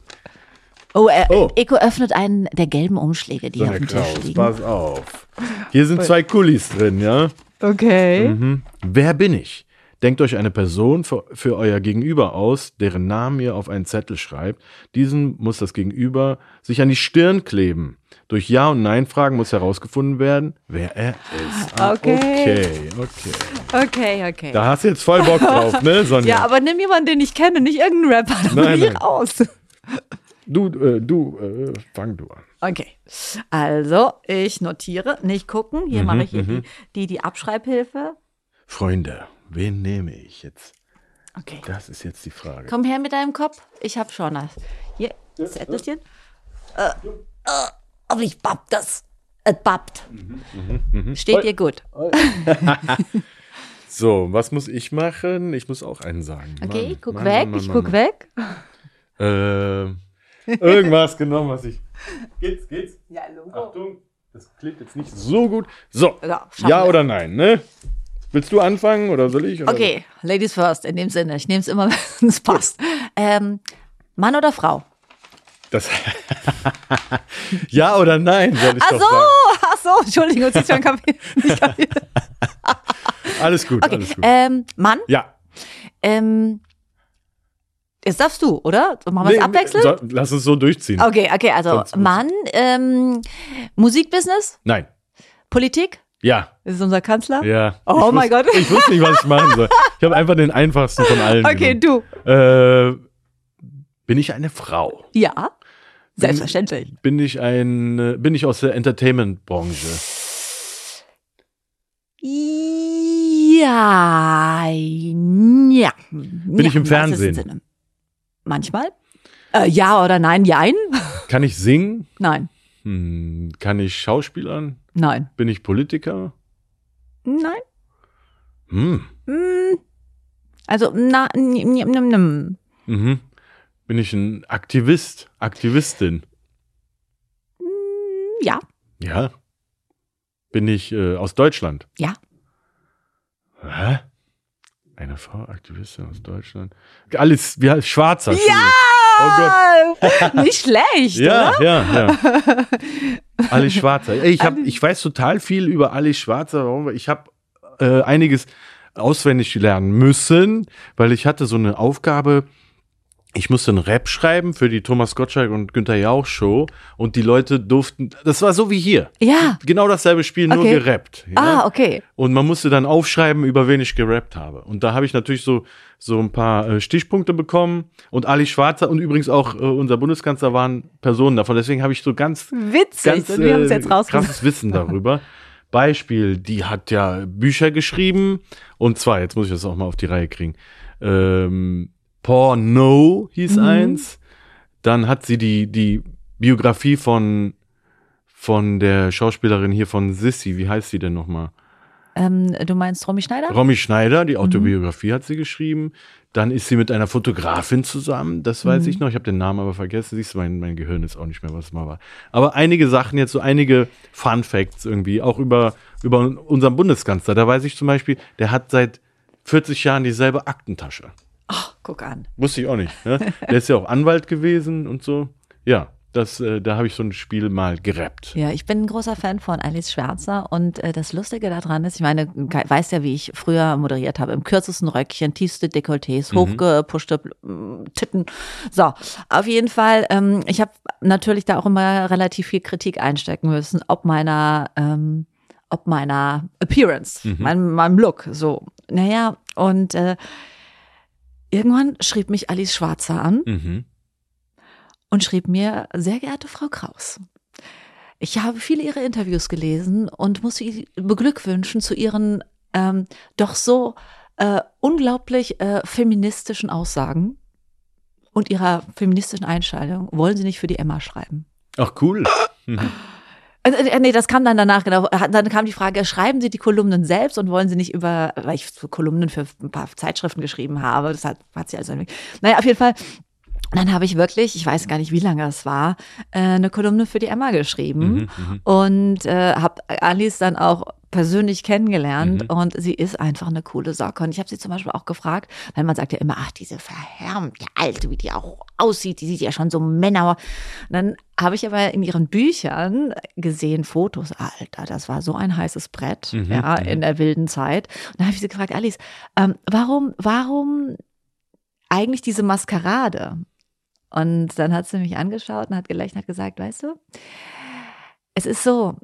Oh, äh, Oh. Eco öffnet einen der gelben Umschläge, die auf Sonja dem Tisch Kraus, liegen. pass auf. Hier sind zwei Kulis drin, ja. Okay. Mhm. Wer bin ich? Denkt euch eine Person für, für euer Gegenüber aus, deren Namen ihr auf einen Zettel schreibt. Diesen muss das Gegenüber sich an die Stirn kleben. Durch Ja- und Nein-Fragen muss herausgefunden werden, wer er ist. Ah, Okay. Okay, okay. Okay, okay. Da hast du jetzt voll Bock drauf, ne, Sonja? ja, aber nimm jemanden, den ich kenne, nicht irgendeinen Rapper. Da Nein, bin ich nein. raus. Du, äh, du, äh, fang du an. Okay. Also, ich notiere, nicht gucken. Hier Mhm, mache ich hier mhm. die, die, die Abschreibhilfe. Freunde, wen nehme ich jetzt? Okay. Das ist jetzt die Frage. Komm her mit deinem Kopf. Ich hab schon das. Hier, Zettelchen. Äh, äh, aber ich bapp das. Es babbt. Mhm, Steht dir gut. So, was muss ich machen? Ich muss auch einen sagen. Okay, Mann, ich guck Mann, weg, Mann, ich guck Mann. weg. Äh, irgendwas genommen, was ich. Geht's, geht's? Ja, Logo. Achtung, das klingt jetzt nicht so gut. So, Ja, ja oder nein, ne? Willst du anfangen oder soll ich? Oder? Okay, Ladies first, in dem Sinne. Ich nehme es immer, wenn es passt. Ähm, Mann oder Frau? Das ja oder nein, soll ich Ach doch so, sagen. ach so, Entschuldigung, jetzt ist schon kapiert. Nicht kapiert. Alles gut, Okay, alles gut. ähm, Mann, ja. ähm, jetzt darfst du, oder? Machen wir es abwechselnd? so, lass uns so durchziehen. Okay, okay, also Sonst Mann, ähm, Musikbusiness, Nein. Politik, Ja. ist unser Kanzler. Ja. Oh ich mein Gott. Ich wusste nicht, was ich machen soll. Ich habe einfach den einfachsten von allen. Okay, genommen. du. Äh, bin ich eine Frau? Ja, selbstverständlich. Bin ich ein, äh, bin ich aus der Entertainment-Branche? Ja, ja. Bin ich im Fernsehen? Manchmal. Äh, ja oder nein? Jein? Kann ich singen? Nein, Hm, kann ich Schauspielern? nein, Bin ich Politiker? nein. Hm. Hm. Also, na, n, n, n, n. Mhm. Bin ich ein Aktivist? Aktivistin? ja, Ja. Bin ich äh, aus Deutschland? Ja. Hä? Eine Frau, Aktivistin aus Deutschland. Alles, wie heißt Schwarzer? Ja! Oh Gott. Nicht schlecht, Ja, oder? ja, ja. Ali Schwarzer. Ich, hab, ich weiß total viel über Ali Schwarzer. Warum? Ich habe äh, einiges auswendig lernen müssen, weil ich hatte so eine Aufgabe. Ich musste einen Rap schreiben für die Thomas Gottschalk und Günther Jauch Show und die Leute durften, das war so wie hier. Ja. Genau dasselbe Spiel, nur Okay. gerappt. Ja? Ah, okay. Und man musste dann aufschreiben, über wen ich gerappt habe. Und da habe ich natürlich so, so ein paar äh, Stichpunkte bekommen. Und Ali Schwarzer und übrigens auch äh, unser Bundeskanzler waren Personen davon. Deswegen habe ich so ganz, Witzig. ganz und wir äh, jetzt rausgefunden. krasses Wissen darüber. Beispiel, die hat ja Bücher geschrieben. Und zwar, jetzt muss ich das auch mal auf die Reihe kriegen. Ähm, Porno hieß Mhm. eins. Dann hat sie die, die Biografie von von der Schauspielerin hier von Sissy, wie heißt sie denn nochmal? Ähm, du meinst Romy Schneider? Romy Schneider, die Mhm. Autobiografie hat sie geschrieben. Dann ist sie mit einer Fotografin zusammen, das weiß Mhm. ich noch. Ich habe den Namen aber vergessen. Siehst du, mein, mein Gehirn ist auch nicht mehr, was es mal war. Aber einige Sachen jetzt, so einige Fun Facts irgendwie, auch über, über unseren Bundeskanzler. Da weiß ich zum Beispiel, der hat seit 40 Jahren dieselbe Aktentasche. Ach, guck an. Wusste ich auch nicht. Ne? Der ist ja auch Anwalt gewesen und so. Ja, das, äh, da habe ich so ein Spiel mal gerappt. Ja, ich bin ein großer Fan von Alice Schwarzer und äh, das Lustige daran ist, ich meine, Kai weiß ja, wie ich früher moderiert habe, im kürzesten Röckchen, tiefste Dekolletés, hochgepuschte mm, Titten. So, auf jeden Fall, ähm, ich habe natürlich da auch immer relativ viel Kritik einstecken müssen, ob meiner, ähm, ob meiner Appearance, meinem, meinem Look, so. Naja, und äh, irgendwann schrieb mich Alice Schwarzer an Mhm. und schrieb mir, sehr geehrte Frau Kraus, ich habe viele Ihrer Interviews gelesen und muss Sie beglückwünschen zu Ihren ähm, doch so äh, unglaublich äh, feministischen Aussagen und Ihrer feministischen Einstellung. Wollen Sie nicht für die Emma schreiben? Ach, cool. Mhm. Äh, äh, nee, das kam dann danach, genau. Dann kam die Frage, schreiben Sie die Kolumnen selbst und wollen Sie nicht über, weil ich Kolumnen für ein paar Zeitschriften geschrieben habe, das hat, hat sie also, naja, auf jeden Fall. Dann habe ich wirklich, ich weiß gar nicht, wie lange es war, äh, eine Kolumne für die Emma geschrieben Mhm, und äh, habe Alice dann auch persönlich kennengelernt Mhm. und sie ist einfach eine coole Socke. Und ich habe sie zum Beispiel auch gefragt, weil man sagt ja immer, ach, diese verhärmte Alte, wie die auch aussieht, die sieht ja schon so Männer. Und dann habe ich aber in ihren Büchern gesehen, Fotos, Alter, das war so ein heißes Brett, Mhm, ja, mhm. in der wilden Zeit. Und dann habe ich sie gefragt, Alice, ähm, warum, warum eigentlich diese Maskerade? Und dann hat sie mich angeschaut und hat gelächelt und hat gesagt, weißt du, es ist so,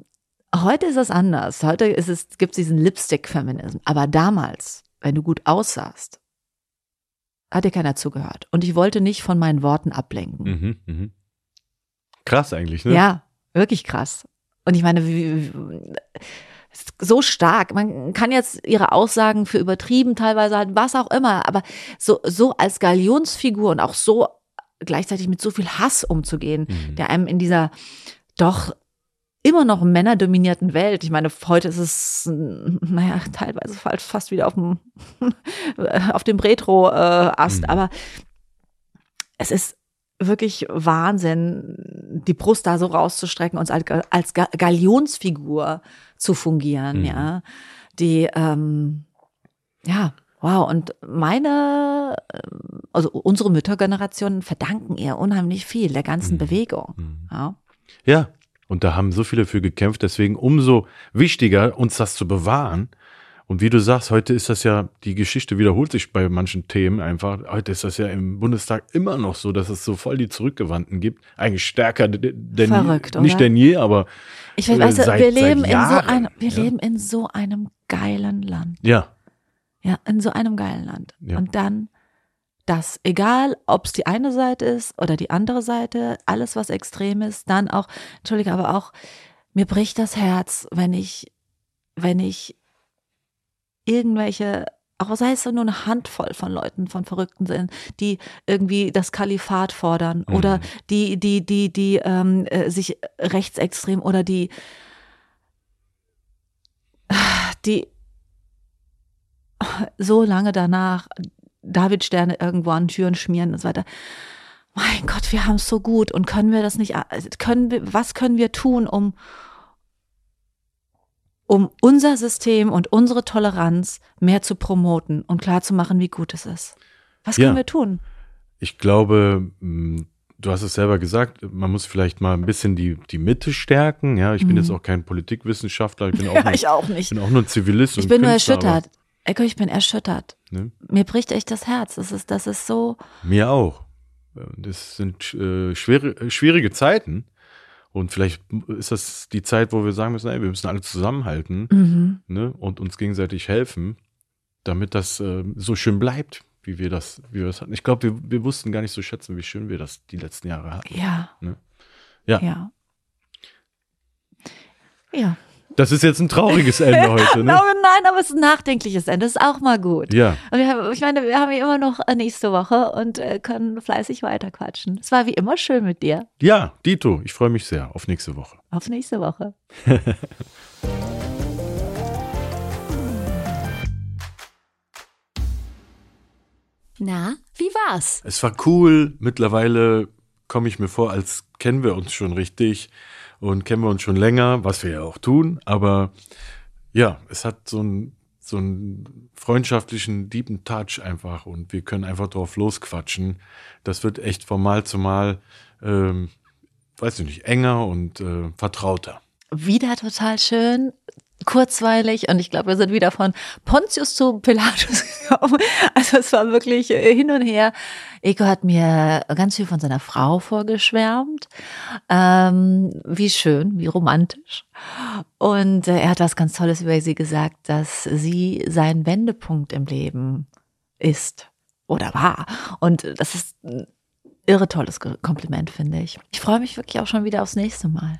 heute ist es anders. Heute ist es, gibt es diesen Lipstick-Feminism. Aber damals, wenn du gut aussahst, hat dir keiner zugehört. Und ich wollte nicht von meinen Worten ablenken. Mhm, mhm. Krass eigentlich, ne? Ja, wirklich krass. Und ich meine, wie, wie, so stark. Man kann jetzt ihre Aussagen für übertrieben teilweise halten, was auch immer, aber so, so als Galionsfigur und auch so gleichzeitig mit so viel Hass umzugehen, Mhm. der einem in dieser doch immer noch männerdominierten Welt, ich meine, heute ist es, mm, naja, teilweise fast fast wieder auf dem, auf dem Retro-Ast, Mhm. aber es ist wirklich Wahnsinn, die Brust da so rauszustrecken und als, als Ga- Galionsfigur zu fungieren, Mhm. ja. Die, ähm, ja, wow. Und meine, ähm, also unsere Müttergeneration verdanken ihr unheimlich viel der ganzen Mhm. Bewegung. Mhm. Ja. Ja, und da haben so viele für gekämpft, deswegen umso wichtiger, uns das zu bewahren. Und wie du sagst, heute ist das ja, die Geschichte wiederholt sich bei manchen Themen einfach. Heute ist das ja im Bundestag immer noch so, dass es so voll die Zurückgewandten gibt. Eigentlich stärker de- denn Verrückt, je, nicht denn je, aber Ich weiß, seit- wir leben in so einem, wir ja. leben in so einem geilen Land. ja. Ja, in so einem geilen Land. Ja. Und dann das, egal ob es die eine Seite ist oder die andere Seite, alles was extrem ist, dann auch, entschuldige, aber auch, mir bricht das Herz, wenn ich, wenn ich irgendwelche, auch sei es nur eine Handvoll von Leuten, von Verrückten sind, die irgendwie das Kalifat fordern Mhm. oder die, die, die, die ähm, äh, sich rechtsextrem oder die, die so lange danach Davidsterne irgendwo an Türen schmieren und so weiter. Mein Gott, wir haben es so gut und können wir das nicht, also können wir, was können wir tun, um, um unser System und unsere Toleranz mehr zu promoten und klarzumachen, wie gut es ist? Was können Ja. wir tun? Ich glaube, mh, du hast es selber gesagt, man muss vielleicht mal ein bisschen die, die Mitte stärken. Ja, ich bin Mhm. jetzt auch kein Politikwissenschaftler, ich bin auch, nur, ich auch nicht. bin auch nur ein Zivilist. Ich und bin nur Künstler, erschüttert. Ich bin erschüttert. Ne? Mir bricht echt das Herz. Das ist, das ist so. Mir auch. Das sind äh, schwere, äh, schwierige Zeiten. Und vielleicht ist das die Zeit, wo wir sagen müssen, ey, wir müssen alle zusammenhalten Mhm. ne, und uns gegenseitig helfen, damit das äh, so schön bleibt, wie wir das, wie wir das hatten. Ich glaube, wir, wir wussten gar nicht so schätzen, wie schön wir das die letzten Jahre hatten. Ja. Ne? Ja. Ja. Ja. Das ist jetzt ein trauriges Ende heute, ne? Nein, aber es ist ein nachdenkliches Ende. Das ist auch mal gut. Ja. Und wir haben, ich meine, wir haben ja immer noch äh, nächste Woche und äh, können fleißig weiterquatschen. Es war wie immer schön mit dir. Ja, Dito, ich freue mich sehr auf nächste Woche. Auf nächste Woche. Na, wie war's? Es war cool. Mittlerweile komme ich mir vor, als kennen wir uns schon richtig und kennen wir uns schon länger, was wir ja auch tun. Aber ja, es hat so einen so einen freundschaftlichen, deepen Touch einfach und wir können einfach drauf losquatschen. Das wird echt von Mal zu Mal, ähm, weiß ich nicht, enger und äh, vertrauter. Wieder total schön kurzweilig und ich glaube, wir sind wieder von Pontius zu Pilatus gekommen. Also es war wirklich äh, hin und her. Eko hat mir ganz viel von seiner Frau vorgeschwärmt. Ähm, wie schön, wie romantisch. Und äh, er hat was ganz Tolles über sie gesagt, dass sie sein Wendepunkt im Leben ist oder war. Und das ist ein irre tolles Kompliment, finde ich. Ich freue mich wirklich auch schon wieder aufs nächste Mal.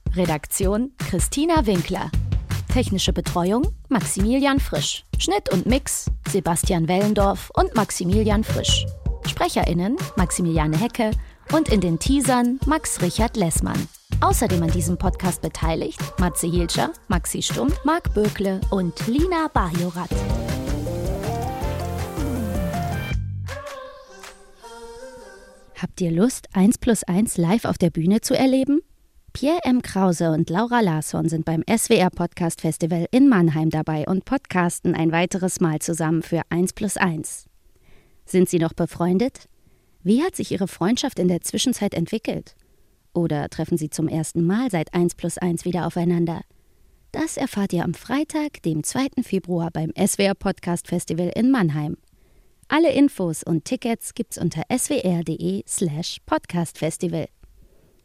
Redaktion Christina Winkler. Technische Betreuung Maximilian Frisch. Schnitt und Mix Sebastian Wellendorf und Maximilian Frisch. SprecherInnen Maximiliane Hecke und in den Teasern Max Richard Lessmann. Außerdem an diesem Podcast beteiligt Matze Hilscher, Maxi Stumm, Marc Bökle und Lina Bajorat. Habt ihr Lust, 1 plus 1 live auf der Bühne zu erleben? Pierre M. Krause und Laura Larsson sind beim SWR Podcast Festival in Mannheim dabei und podcasten ein weiteres Mal zusammen für 1 plus 1. Sind sie noch befreundet? Wie hat sich ihre Freundschaft in der Zwischenzeit entwickelt? Oder treffen sie zum ersten Mal seit 1 plus 1 wieder aufeinander? Das erfahrt ihr am Freitag, dem 2. Februar beim SWR Podcast Festival in Mannheim. Alle Infos und Tickets gibt's unter swr.de slash podcastfestival.